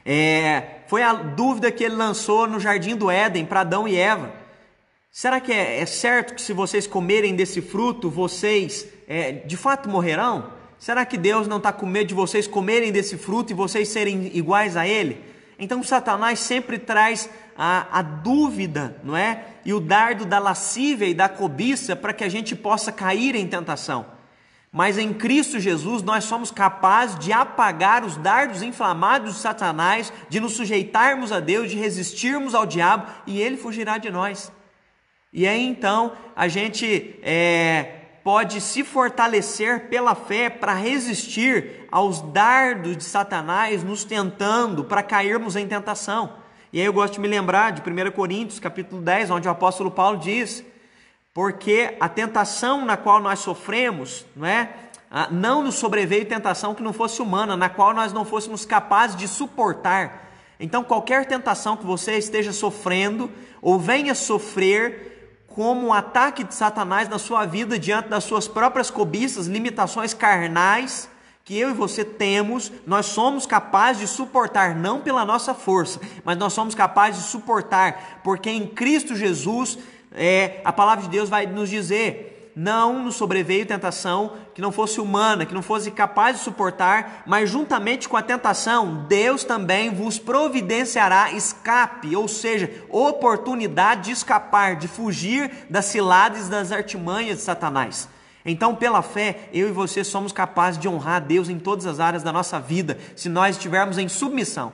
É, foi a dúvida que ele lançou no jardim do Éden para Adão e Eva. Será que é, é, certo que se vocês comerem desse fruto, vocês é, de fato morrerão? Será que Deus não está com medo de vocês comerem desse fruto e vocês serem iguais a Ele? Então Satanás sempre traz a, a dúvida, não é? E o dardo da lascívia e da cobiça para que a gente possa cair em tentação. Mas em Cristo Jesus nós somos capazes de apagar os dardos inflamados de Satanás, de nos sujeitarmos a Deus, de resistirmos ao diabo e ele fugirá de nós. E aí então a gente é, pode se fortalecer pela fé para resistir aos dardos de Satanás nos tentando para cairmos em tentação. E aí eu gosto de me lembrar de 1 Coríntios, capítulo 10, onde o apóstolo Paulo diz: "Porque a tentação na qual nós sofremos, não é? Ah, não nos sobreveio tentação que não fosse humana, na qual nós não fôssemos capazes de suportar. Então, qualquer tentação que você esteja sofrendo ou venha sofrer, como um ataque de Satanás na sua vida diante das suas próprias cobiças, limitações carnais, que eu e você temos, nós somos capazes de suportar, não pela nossa força, mas nós somos capazes de suportar, porque em Cristo Jesus, é, a palavra de Deus vai nos dizer: não nos sobreveio tentação que não fosse humana, que não fosse capaz de suportar, mas juntamente com a tentação, Deus também vos providenciará escape, ou seja, oportunidade de escapar, de fugir das ciladas das artimanhas de Satanás. Então, pela fé, eu e você somos capazes de honrar a Deus em todas as áreas da nossa vida, se nós estivermos em submissão.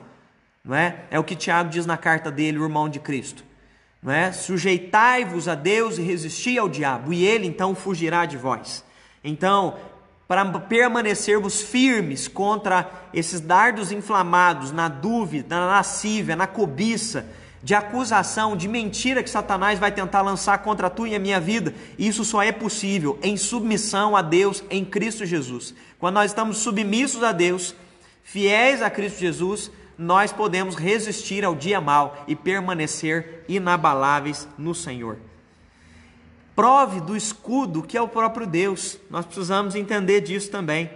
Não é? É o que Tiago diz na carta dele, o irmão de Cristo. Não é? Sujeitai-vos a Deus e resisti ao diabo, e ele então fugirá de vós. Então, para permanecermos firmes contra esses dardos inflamados, na dúvida, na lascívia, na cobiça, de acusação, de mentira que Satanás vai tentar lançar contra tu e a minha vida. Isso só é possível em submissão a Deus em Cristo Jesus. Quando nós estamos submissos a Deus, fiéis a Cristo Jesus, nós podemos resistir ao dia mal e permanecer inabaláveis no Senhor. Prove do escudo que é o próprio Deus. Nós precisamos entender disso também.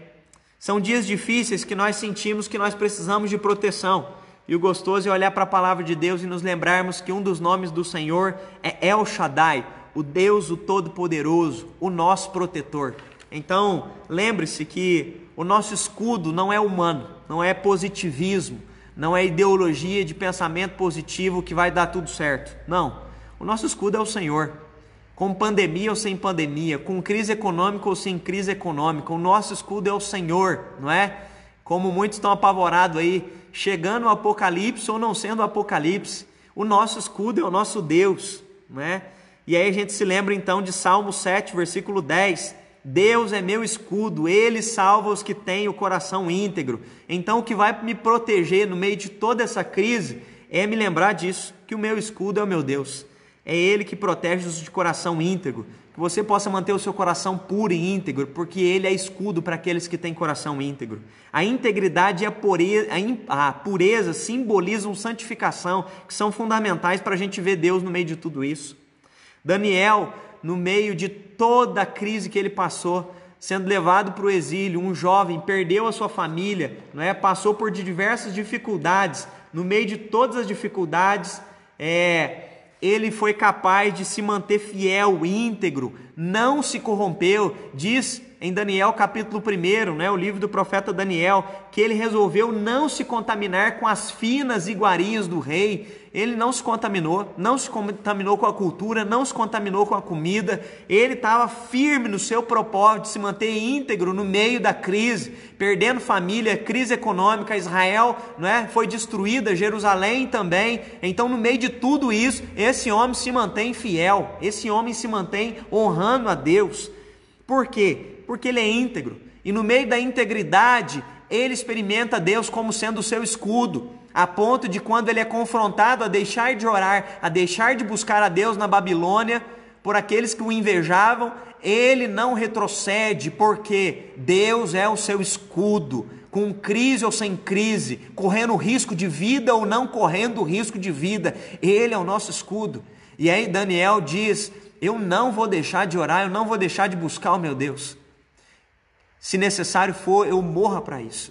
São dias difíceis que nós sentimos que nós precisamos de proteção. E o gostoso é olhar para a palavra de Deus e nos lembrarmos que um dos nomes do Senhor é El Shaddai, o Deus, o Todo-Poderoso, o nosso protetor. Então, lembre-se que o nosso escudo não é humano, não é positivismo, não é ideologia de pensamento positivo que vai dar tudo certo. Não. O nosso escudo é o Senhor. Com pandemia ou sem pandemia, com crise econômica ou sem crise econômica, o nosso escudo é o Senhor, não é? Como muitos estão apavorados aí, chegando o apocalipse ou não sendo o apocalipse, o nosso escudo é o nosso Deus, não é? E aí a gente se lembra então de Salmo 7, versículo 10, Deus é meu escudo, Ele salva os que têm o coração íntegro. Então, o que vai me proteger no meio de toda essa crise é me lembrar disso, que o meu escudo é o meu Deus. É Ele que protege os de coração íntegro. Que você possa manter o seu coração puro e íntegro, porque Ele é escudo para aqueles que têm coração íntegro. A integridade e a pureza, a pureza simbolizam santificação, que são fundamentais para a gente ver Deus no meio de tudo isso. Daniel no meio de toda a crise que ele passou, sendo levado para o exílio, um jovem perdeu a sua família, não é? passou por diversas dificuldades, no meio de todas as dificuldades, é, ele foi capaz de se manter fiel, íntegro, não se corrompeu, diz em Daniel capítulo 1, né, o livro do profeta Daniel, que ele resolveu não se contaminar com as finas iguarias do rei, ele não se contaminou, não se contaminou com a cultura, não se contaminou com a comida, ele estava firme no seu propósito de se manter íntegro no meio da crise, perdendo família, crise econômica, Israel não é, foi destruída, Jerusalém também, então no meio de tudo isso, esse homem se mantém fiel, esse homem se mantém honrando a Deus, por quê? Porque ele é íntegro, e no meio da integridade, ele experimenta Deus como sendo o seu escudo, a ponto de quando ele é confrontado a deixar de orar, a deixar de buscar a Deus na Babilônia, por aqueles que o invejavam, ele não retrocede, porque Deus é o seu escudo, com crise ou sem crise, correndo risco de vida ou não correndo risco de vida, ele é o nosso escudo. E aí Daniel diz: Eu não vou deixar de orar, eu não vou deixar de buscar o meu Deus. Se necessário for, eu morra para isso.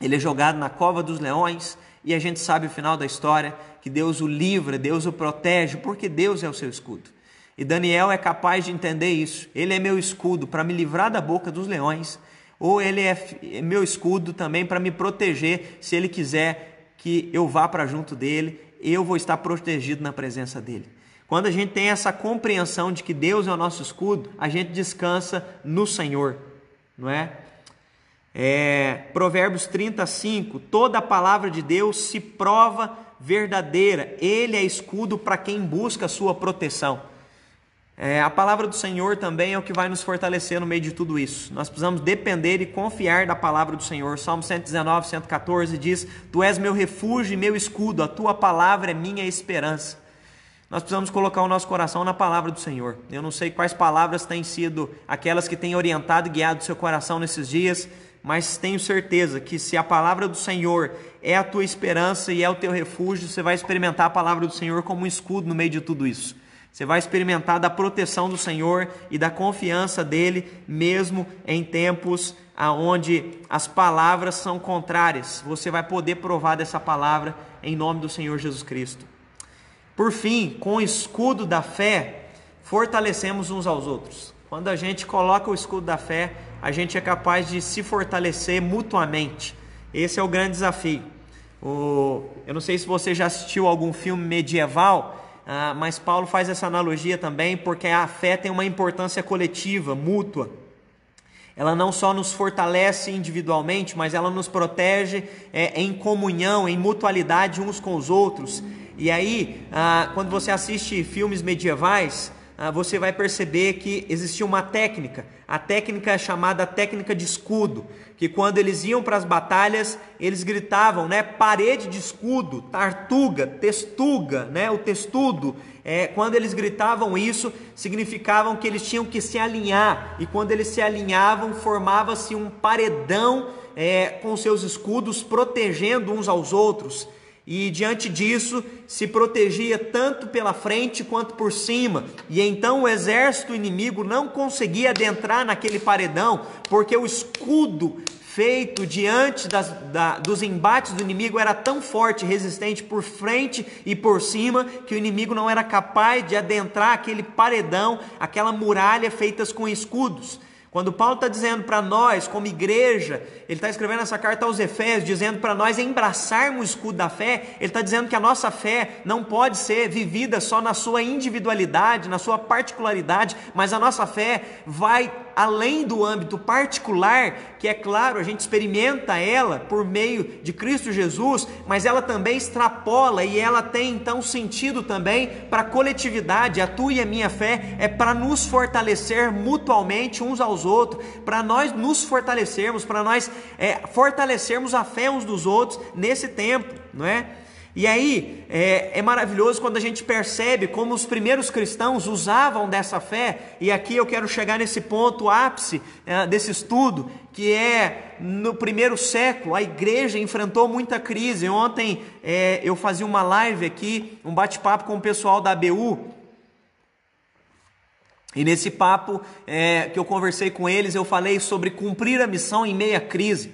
Ele é jogado na cova dos leões, e a gente sabe o final da história, que Deus o livra, Deus o protege, porque Deus é o seu escudo. E Daniel é capaz de entender isso. Ele é meu escudo para me livrar da boca dos leões, ou ele é, é meu escudo também para me proteger se ele quiser que eu vá para junto dele, eu vou estar protegido na presença dele. Quando a gente tem essa compreensão de que Deus é o nosso escudo, a gente descansa no Senhor, não é? É, Provérbios 35, toda a palavra de Deus se prova verdadeira, ele é escudo para quem busca a sua proteção. É, a palavra do Senhor também é o que vai nos fortalecer no meio de tudo isso. Nós precisamos depender e confiar da palavra do Senhor. Salmo 119, 114 diz: Tu és meu refúgio e meu escudo, a tua palavra é minha esperança. Nós precisamos colocar o nosso coração na palavra do Senhor. Eu não sei quais palavras têm sido aquelas que têm orientado e guiado o seu coração nesses dias mas tenho certeza que se a palavra do Senhor é a tua esperança e é o teu refúgio, você vai experimentar a palavra do Senhor como um escudo no meio de tudo isso. Você vai experimentar da proteção do Senhor e da confiança dele, mesmo em tempos aonde as palavras são contrárias. Você vai poder provar dessa palavra em nome do Senhor Jesus Cristo. Por fim, com o escudo da fé, fortalecemos uns aos outros. Quando a gente coloca o escudo da fé, a gente é capaz de se fortalecer mutuamente. Esse é o grande desafio. O, eu não sei se você já assistiu algum filme medieval, ah, mas Paulo faz essa analogia também, porque a fé tem uma importância coletiva, mútua. Ela não só nos fortalece individualmente, mas ela nos protege é, em comunhão, em mutualidade uns com os outros. E aí, ah, quando você assiste filmes medievais, ah, você vai perceber que existia uma técnica. A técnica chamada técnica de escudo, que quando eles iam para as batalhas, eles gritavam, né, parede de escudo, tartuga, testuga, né, o testudo. É, quando eles gritavam isso, significavam que eles tinham que se alinhar. E quando eles se alinhavam, formava-se um paredão é, com seus escudos, protegendo uns aos outros. E diante disso se protegia tanto pela frente quanto por cima. E então o exército inimigo não conseguia adentrar naquele paredão, porque o escudo feito diante das, da, dos embates do inimigo era tão forte e resistente por frente e por cima que o inimigo não era capaz de adentrar aquele paredão, aquela muralha feitas com escudos. Quando Paulo está dizendo para nós, como igreja, ele está escrevendo essa carta aos Efésios, dizendo para nós embraçarmos o escudo da fé, ele está dizendo que a nossa fé não pode ser vivida só na sua individualidade, na sua particularidade, mas a nossa fé vai além do âmbito particular, que é claro, a gente experimenta ela por meio de Cristo Jesus, mas ela também extrapola e ela tem então sentido também para a coletividade. A tua e a minha fé é para nos fortalecer mutualmente uns aos outros, para nós nos fortalecermos, para nós é, fortalecermos a fé uns dos outros nesse tempo, não é? E aí é, é, maravilhoso quando a gente percebe como os primeiros cristãos usavam dessa fé, e aqui eu quero chegar nesse ponto ápice é, desse estudo, que é no primeiro século a igreja enfrentou muita crise. Ontem é, eu fazia uma live aqui, um bate-papo com o pessoal da ABU, e nesse papo é, que eu conversei com eles, eu falei sobre cumprir a missão em meia crise.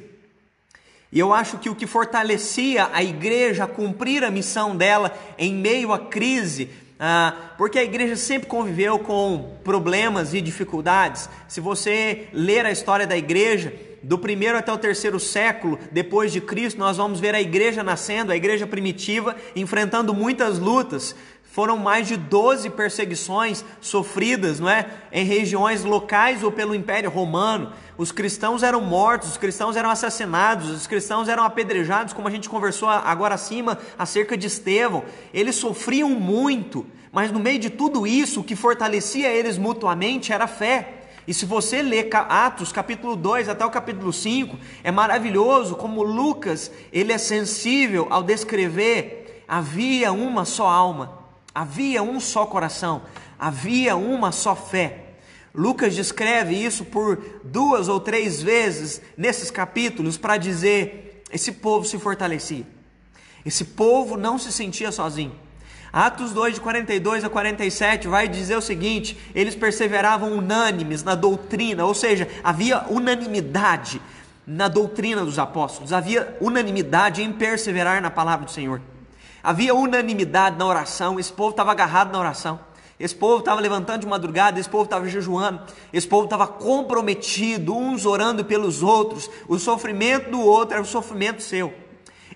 E eu acho que o que fortalecia a igreja a cumprir a missão dela em meio à crise, ah, porque a igreja sempre conviveu com problemas e dificuldades. Se você ler a história da igreja, do primeiro até o terceiro século depois de Cristo, nós vamos ver a igreja nascendo, a igreja primitiva, enfrentando muitas lutas. Foram mais de 12 perseguições sofridas, não é? Em regiões locais ou pelo Império Romano. Os cristãos eram mortos, os cristãos eram assassinados, os cristãos eram apedrejados, como a gente conversou agora acima acerca de Estevão. Eles sofriam muito, mas no meio de tudo isso, o que fortalecia eles mutuamente era a fé. E se você ler Atos capítulo 2 até o capítulo 5, é maravilhoso como Lucas, ele é sensível ao descrever havia uma só alma, havia um só coração, havia uma só fé. Lucas descreve isso por duas ou três vezes nesses capítulos para dizer: esse povo se fortalecia, esse povo não se sentia sozinho. Atos 2, de 42 a 47, vai dizer o seguinte: eles perseveravam unânimes na doutrina, ou seja, havia unanimidade na doutrina dos apóstolos, havia unanimidade em perseverar na palavra do Senhor, havia unanimidade na oração, esse povo estava agarrado na oração. Esse povo estava levantando de madrugada, esse povo estava jejuando, esse povo estava comprometido, uns orando pelos outros. O sofrimento do outro era o sofrimento seu.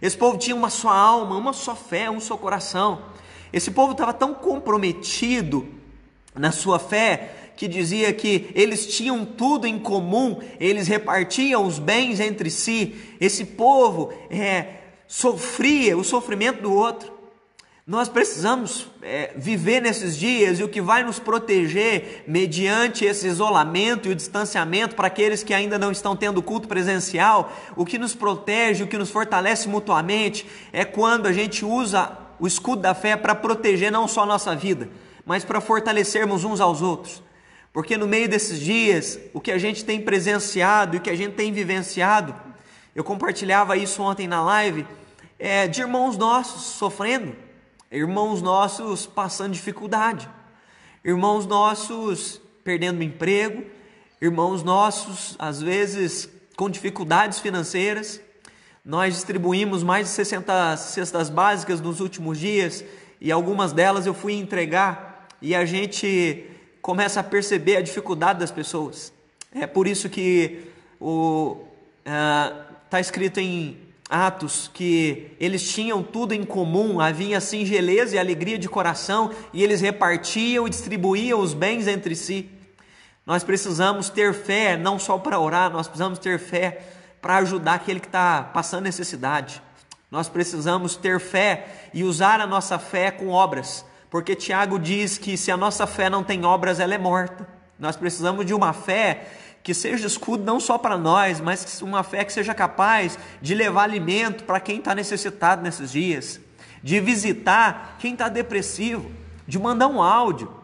Esse povo tinha uma só alma, uma só fé, um só coração. Esse povo estava tão comprometido na sua fé que dizia que eles tinham tudo em comum, eles repartiam os bens entre si. Esse povo é, sofria o sofrimento do outro. Nós precisamos é, viver nesses dias e o que vai nos proteger mediante esse isolamento e o distanciamento para aqueles que ainda não estão tendo culto presencial, o que nos protege, o que nos fortalece mutuamente é quando a gente usa o escudo da fé para proteger não só a nossa vida, mas para fortalecermos uns aos outros. Porque no meio desses dias, o que a gente tem presenciado e o que a gente tem vivenciado, eu compartilhava isso ontem na live, é, de irmãos nossos sofrendo irmãos nossos passando dificuldade, irmãos nossos perdendo emprego, irmãos nossos, às vezes, com dificuldades financeiras. Nós distribuímos mais de 60 cestas básicas nos últimos dias e algumas delas eu fui entregar e a gente começa a perceber a dificuldade das pessoas. É por isso que está escrito em Atos que eles tinham tudo em comum, havia singeleza e alegria de coração e eles repartiam e distribuíam os bens entre si. Nós precisamos ter fé não só para orar, nós precisamos ter fé para ajudar aquele que está passando necessidade. Nós precisamos ter fé e usar a nossa fé com obras, porque Tiago diz que se a nossa fé não tem obras, ela é morta. Nós precisamos de uma fé que seja escudo não só para nós, mas uma fé que seja capaz de levar alimento para quem está necessitado nesses dias, de visitar quem está depressivo, de mandar um áudio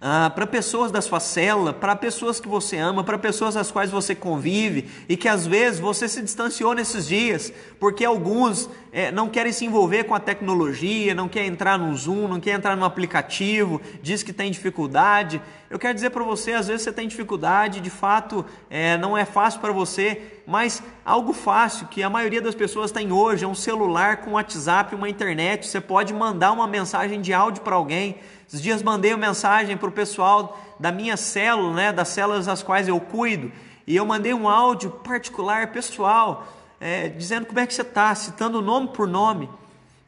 ah, para pessoas da sua célula, para pessoas que você ama, para pessoas às quais você convive e que às vezes você se distanciou nesses dias, porque alguns é, não querem se envolver com a tecnologia, não quer entrar no Zoom, não quer entrar no aplicativo, diz que tem dificuldade. Eu quero dizer para você, às vezes você tem dificuldade, de fato é, não é fácil para você, mas algo fácil que a maioria das pessoas tem hoje é um celular com WhatsApp, uma internet. Você pode mandar uma mensagem de áudio para alguém. Esses dias mandei uma mensagem para o pessoal da minha célula, né, das células às quais eu cuido, e eu mandei um áudio particular, pessoal é, dizendo como é que você está, citando nome por nome.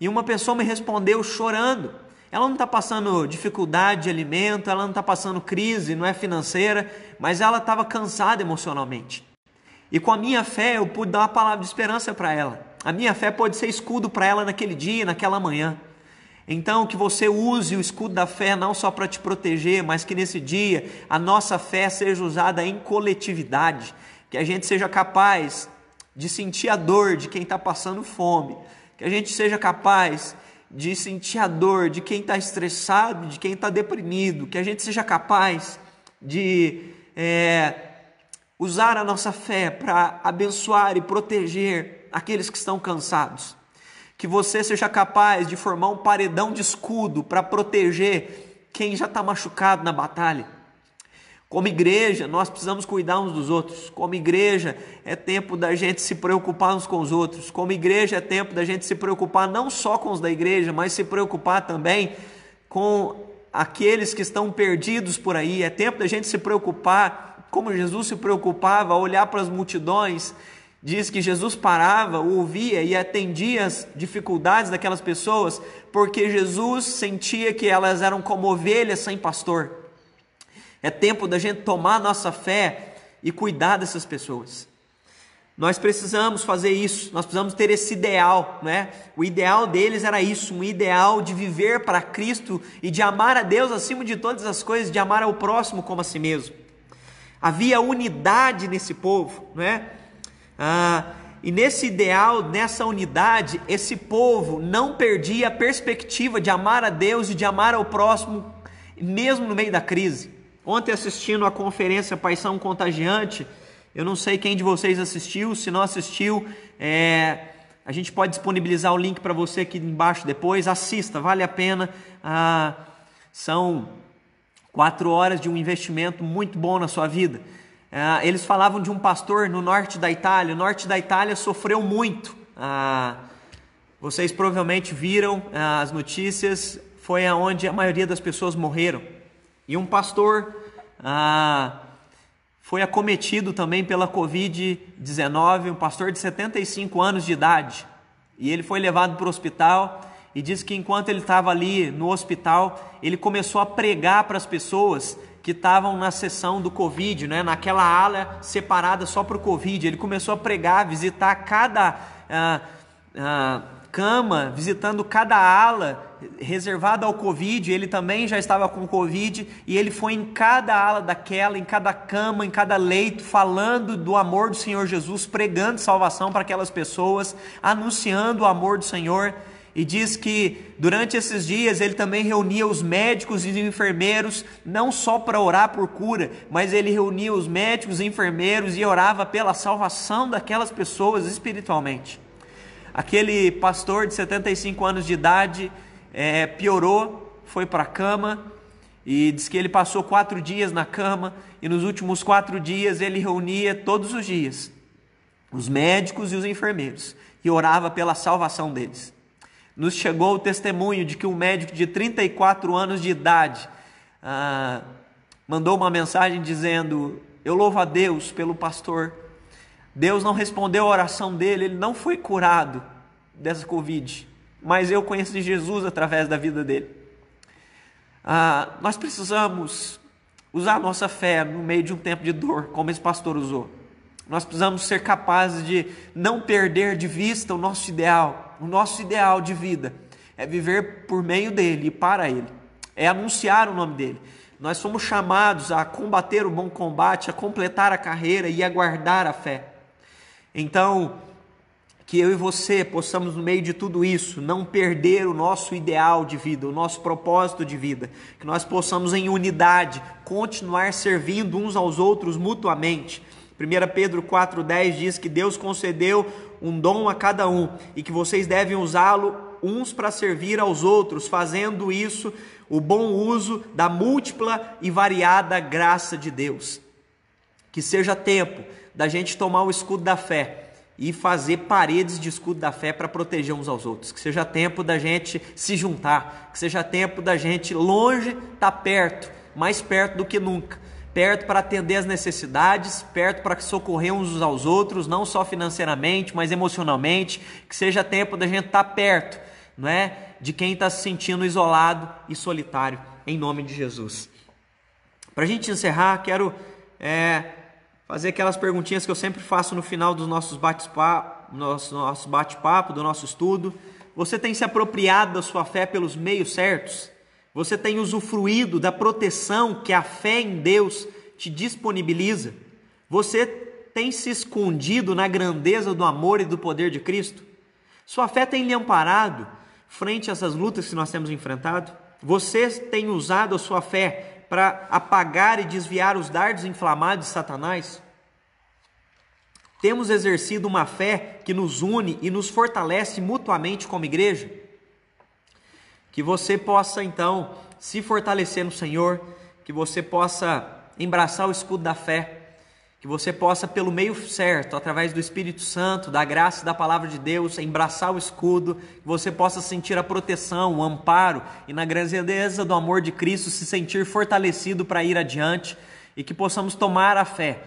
E uma pessoa me respondeu chorando. Ela não está passando dificuldade de alimento, ela não está passando crise, não é financeira, mas ela estava cansada emocionalmente. E com a minha fé eu pude dar uma palavra de esperança para ela. A minha fé pode ser escudo para ela naquele dia, naquela manhã. Então, que você use o escudo da fé não só para te proteger, mas que nesse dia a nossa fé seja usada em coletividade, que a gente seja capaz de sentir a dor de quem está passando fome, que a gente seja capaz de sentir a dor de quem está estressado, de quem está deprimido, que a gente seja capaz de é, usar a nossa fé para abençoar e proteger aqueles que estão cansados. Que você seja capaz de formar um paredão de escudo para proteger quem já está machucado na batalha como igreja, nós precisamos cuidar uns dos outros. Como igreja, é tempo da gente se preocupar uns com os outros. Como igreja, é tempo da gente se preocupar não só com os da igreja, mas se preocupar também com aqueles que estão perdidos por aí. É tempo da gente se preocupar, como Jesus se preocupava, olhar para as multidões. Diz que Jesus parava, ouvia e atendia as dificuldades daquelas pessoas, porque Jesus sentia que elas eram como ovelhas sem pastor. É tempo da gente tomar nossa fé e cuidar dessas pessoas. Nós precisamos fazer isso, nós precisamos ter esse ideal, né? O ideal deles era isso, um ideal de viver para Cristo e de amar a Deus acima de todas as coisas, de amar ao próximo como a si mesmo. Havia unidade nesse povo, não é? Ah, e nesse ideal, nessa unidade, esse povo não perdia a perspectiva de amar a Deus e de amar ao próximo, mesmo no meio da crise. Ontem assistindo a conferência Paixão Contagiante, eu não sei quem de vocês assistiu, se não assistiu, é, a gente pode disponibilizar o link para você aqui embaixo depois. Assista, vale a pena. Ah, são quatro horas de um investimento muito bom na sua vida. Ah, eles falavam de um pastor no norte da Itália. O norte da Itália sofreu muito. Ah, vocês provavelmente viram ah, as notícias. Foi aonde a maioria das pessoas morreram. E um pastor ah, foi acometido também pela Covid-19, um pastor de 75 anos de idade. E ele foi levado para o hospital e diz que enquanto ele estava ali no hospital, ele começou a pregar para as pessoas que estavam na sessão do Covid, né, naquela ala separada só para o Covid. Ele começou a pregar, visitar cada. Ah, ah, cama, visitando cada ala reservada ao Covid, ele também já estava com Covid, e ele foi em cada ala daquela, em cada cama, em cada leito, falando do amor do Senhor Jesus, pregando salvação para aquelas pessoas, anunciando o amor do Senhor. E diz que durante esses dias ele também reunia os médicos e os enfermeiros, não só para orar por cura, mas ele reunia os médicos e enfermeiros e orava pela salvação daquelas pessoas espiritualmente. Aquele pastor de 75 anos de idade é, piorou, foi para a cama e diz que ele passou quatro dias na cama e nos últimos quatro dias ele reunia todos os dias os médicos e os enfermeiros e orava pela salvação deles. Nos chegou o testemunho de que um médico de 34 anos de idade ah, mandou uma mensagem dizendo: Eu louvo a Deus pelo pastor Deus não respondeu a oração dele, ele não foi curado dessa Covid, mas eu conheci Jesus através da vida dele. Ah, nós precisamos usar nossa fé no meio de um tempo de dor, como esse pastor usou. Nós precisamos ser capazes de não perder de vista o nosso ideal. O nosso ideal de vida é viver por meio dele e para ele, é anunciar o nome dele. Nós somos chamados a combater o bom combate, a completar a carreira e a guardar a fé. Então, que eu e você possamos, no meio de tudo isso, não perder o nosso ideal de vida, o nosso propósito de vida, que nós possamos, em unidade, continuar servindo uns aos outros mutuamente. 1 Pedro 4,10 diz que Deus concedeu um dom a cada um e que vocês devem usá-lo uns para servir aos outros, fazendo isso o bom uso da múltipla e variada graça de Deus. Que seja tempo da gente tomar o escudo da fé e fazer paredes de escudo da fé para proteger uns aos outros. Que seja tempo da gente se juntar, que seja tempo da gente longe tá perto, mais perto do que nunca. Perto para atender as necessidades, perto para socorrer uns aos outros, não só financeiramente, mas emocionalmente. Que seja tempo da gente estar tá perto, não é, de quem está se sentindo isolado e solitário, em nome de Jesus. Para a gente encerrar, quero é, fazer aquelas perguntinhas que eu sempre faço no final dos nossos bate-papo, nosso, nosso bate-papo, do nosso estudo. Você tem se apropriado da sua fé pelos meios certos? Você tem usufruído da proteção que a fé em Deus te disponibiliza? Você tem se escondido na grandeza do amor e do poder de Cristo? Sua fé tem lhe amparado frente a essas lutas que nós temos enfrentado? Você tem usado a sua fé para apagar e desviar os dardos inflamados de Satanás? Temos exercido uma fé que nos une e nos fortalece mutuamente como igreja? Que você possa então se fortalecer no Senhor, que você possa embraçar o escudo da fé que você possa, pelo meio certo, através do Espírito Santo, da graça e da palavra de Deus, embraçar o escudo, que você possa sentir a proteção, o amparo e, na grandeza do amor de Cristo, se sentir fortalecido para ir adiante e que possamos tomar a fé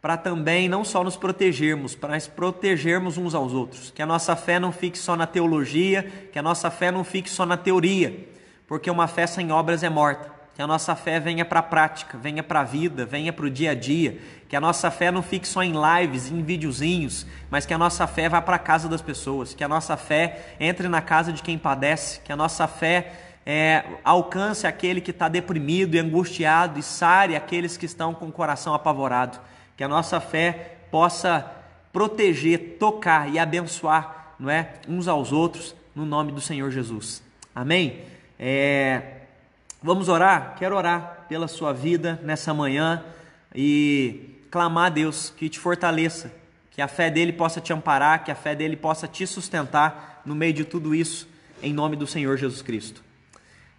para também não só nos protegermos, mas protegermos uns aos outros. Que a nossa fé não fique só na teologia, que a nossa fé não fique só na teoria, porque uma fé sem obras é morta. Que a nossa fé venha para a prática, venha para a vida, venha para o dia a dia, que a nossa fé não fique só em lives, em videozinhos, mas que a nossa fé vá para a casa das pessoas, que a nossa fé entre na casa de quem padece, que a nossa fé é, alcance aquele que está deprimido e angustiado e sare aqueles que estão com o coração apavorado, que a nossa fé possa proteger, tocar e abençoar, não é, uns aos outros, no nome do Senhor Jesus. Amém? É... Vamos orar? Quero orar pela sua vida nessa manhã e clamar a Deus que te fortaleça, que a fé dele possa te amparar, que a fé dele possa te sustentar no meio de tudo isso, em nome do Senhor Jesus Cristo.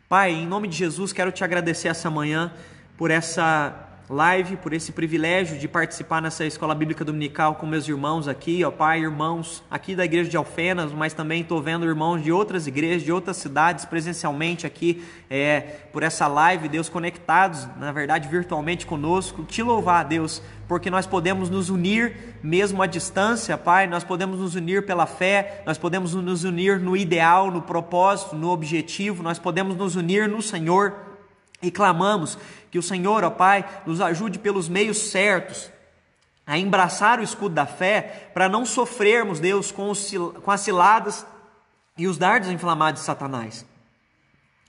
Pai, em nome de Jesus, quero te agradecer essa manhã por essa live, por esse privilégio de participar nessa escola bíblica dominical com meus irmãos aqui, ó Pai, irmãos aqui da igreja de Alfenas, mas também estou vendo irmãos de outras igrejas, de outras cidades presencialmente aqui é, por essa live, Deus, conectados, na verdade, virtualmente conosco. Te louvar, Deus, porque nós podemos nos unir mesmo à distância, Pai, nós podemos nos unir pela fé, nós podemos nos unir no ideal, no propósito, no objetivo, nós podemos nos unir no Senhor e clamamos que o Senhor, ó Pai, nos ajude pelos meios certos a embraçar o escudo da fé para não sofrermos, Deus, com, os, com as ciladas e os dardos inflamados de Satanás.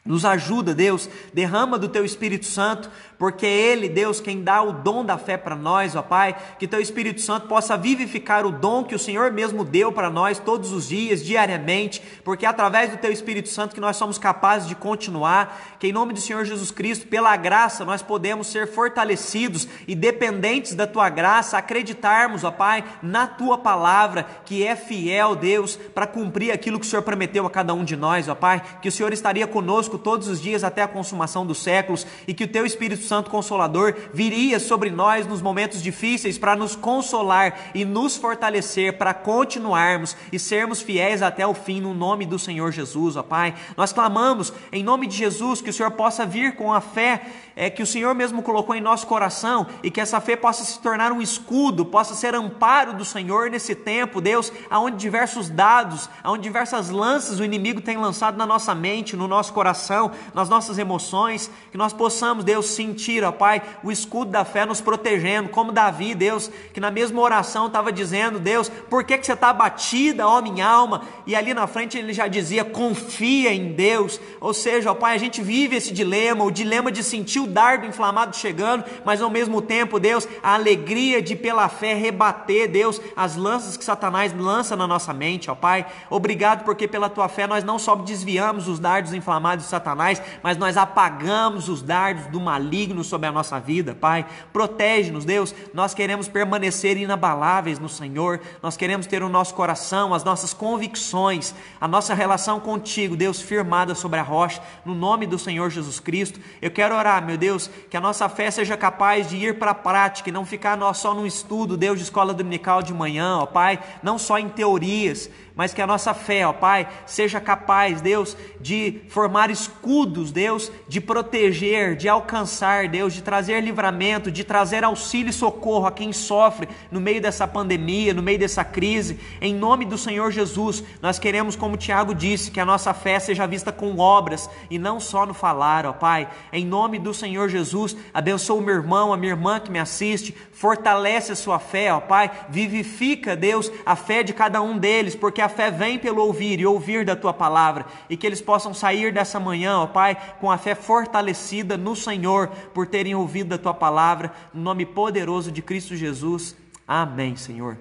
Nos ajuda, Deus, derrama do teu Espírito Santo, porque é Ele, Deus, quem dá o dom da fé para nós, ó Pai, que teu Espírito Santo possa vivificar o dom que o Senhor mesmo deu para nós todos os dias, diariamente, porque é através do teu Espírito Santo que nós somos capazes de continuar, que em nome do Senhor Jesus Cristo, pela graça, nós podemos ser fortalecidos e dependentes da tua graça, acreditarmos, ó Pai, na tua palavra, que é fiel, Deus, para cumprir aquilo que o Senhor prometeu a cada um de nós, ó Pai, que o Senhor estaria conosco todos os dias até a consumação dos séculos e que o teu Espírito Santo Consolador viria sobre nós nos momentos difíceis para nos consolar e nos fortalecer para continuarmos e sermos fiéis até o fim no nome do Senhor Jesus, ó Pai. Nós clamamos em nome de Jesus que o Senhor possa vir com a fé é, que o Senhor mesmo colocou em nosso coração e que essa fé possa se tornar um escudo, possa ser amparo do Senhor nesse tempo, Deus, aonde diversos dados, aonde diversas lanças o inimigo tem lançado na nossa mente, no nosso coração, nas nossas emoções, que nós possamos, Deus, sentir, ó Pai, o escudo da fé nos protegendo, como Davi, Deus, que na mesma oração estava dizendo, Deus, por que, que você está abatida, ó minha alma? E ali na frente ele já dizia, confia em Deus, ou seja, ó Pai, a gente vive esse dilema, o dilema de sentir o dardo inflamado chegando, mas ao mesmo tempo, Deus, a alegria de pela fé rebater, Deus, as lanças que Satanás lança na nossa mente, ó Pai. Obrigado porque pela tua fé nós não só desviamos os dardos inflamados de Satanás, mas nós apagamos os dardos do maligno sobre a nossa vida, Pai. Protege-nos, Deus. Nós queremos permanecer inabaláveis no Senhor, nós queremos ter o nosso coração, as nossas convicções, a nossa relação contigo, Deus, firmada sobre a rocha, no nome do Senhor Jesus Cristo. Eu quero orar, meu Deus, que a nossa fé seja capaz de ir para a prática e não ficar só no estudo, Deus, de escola dominical de manhã, ó Pai, não só em teorias, mas que a nossa fé, ó Pai, seja capaz, Deus, de formar escudos, Deus, de proteger, de alcançar, Deus, de trazer livramento, de trazer auxílio e socorro a quem sofre no meio dessa pandemia, no meio dessa crise. Em nome do Senhor Jesus, nós queremos, como Tiago disse, que a nossa fé seja vista com obras e não só no falar, ó Pai. Em nome do Senhor Jesus, abençoa o meu irmão, a minha irmã que me assiste, fortalece a sua fé, ó Pai, vivifica, Deus, a fé de cada um deles, porque a fé vem pelo ouvir e ouvir da tua palavra, e que eles possam sair dessa manhã, ó Pai, com a fé fortalecida no Senhor, por terem ouvido da tua palavra, no nome poderoso de Cristo Jesus. Amém, Senhor.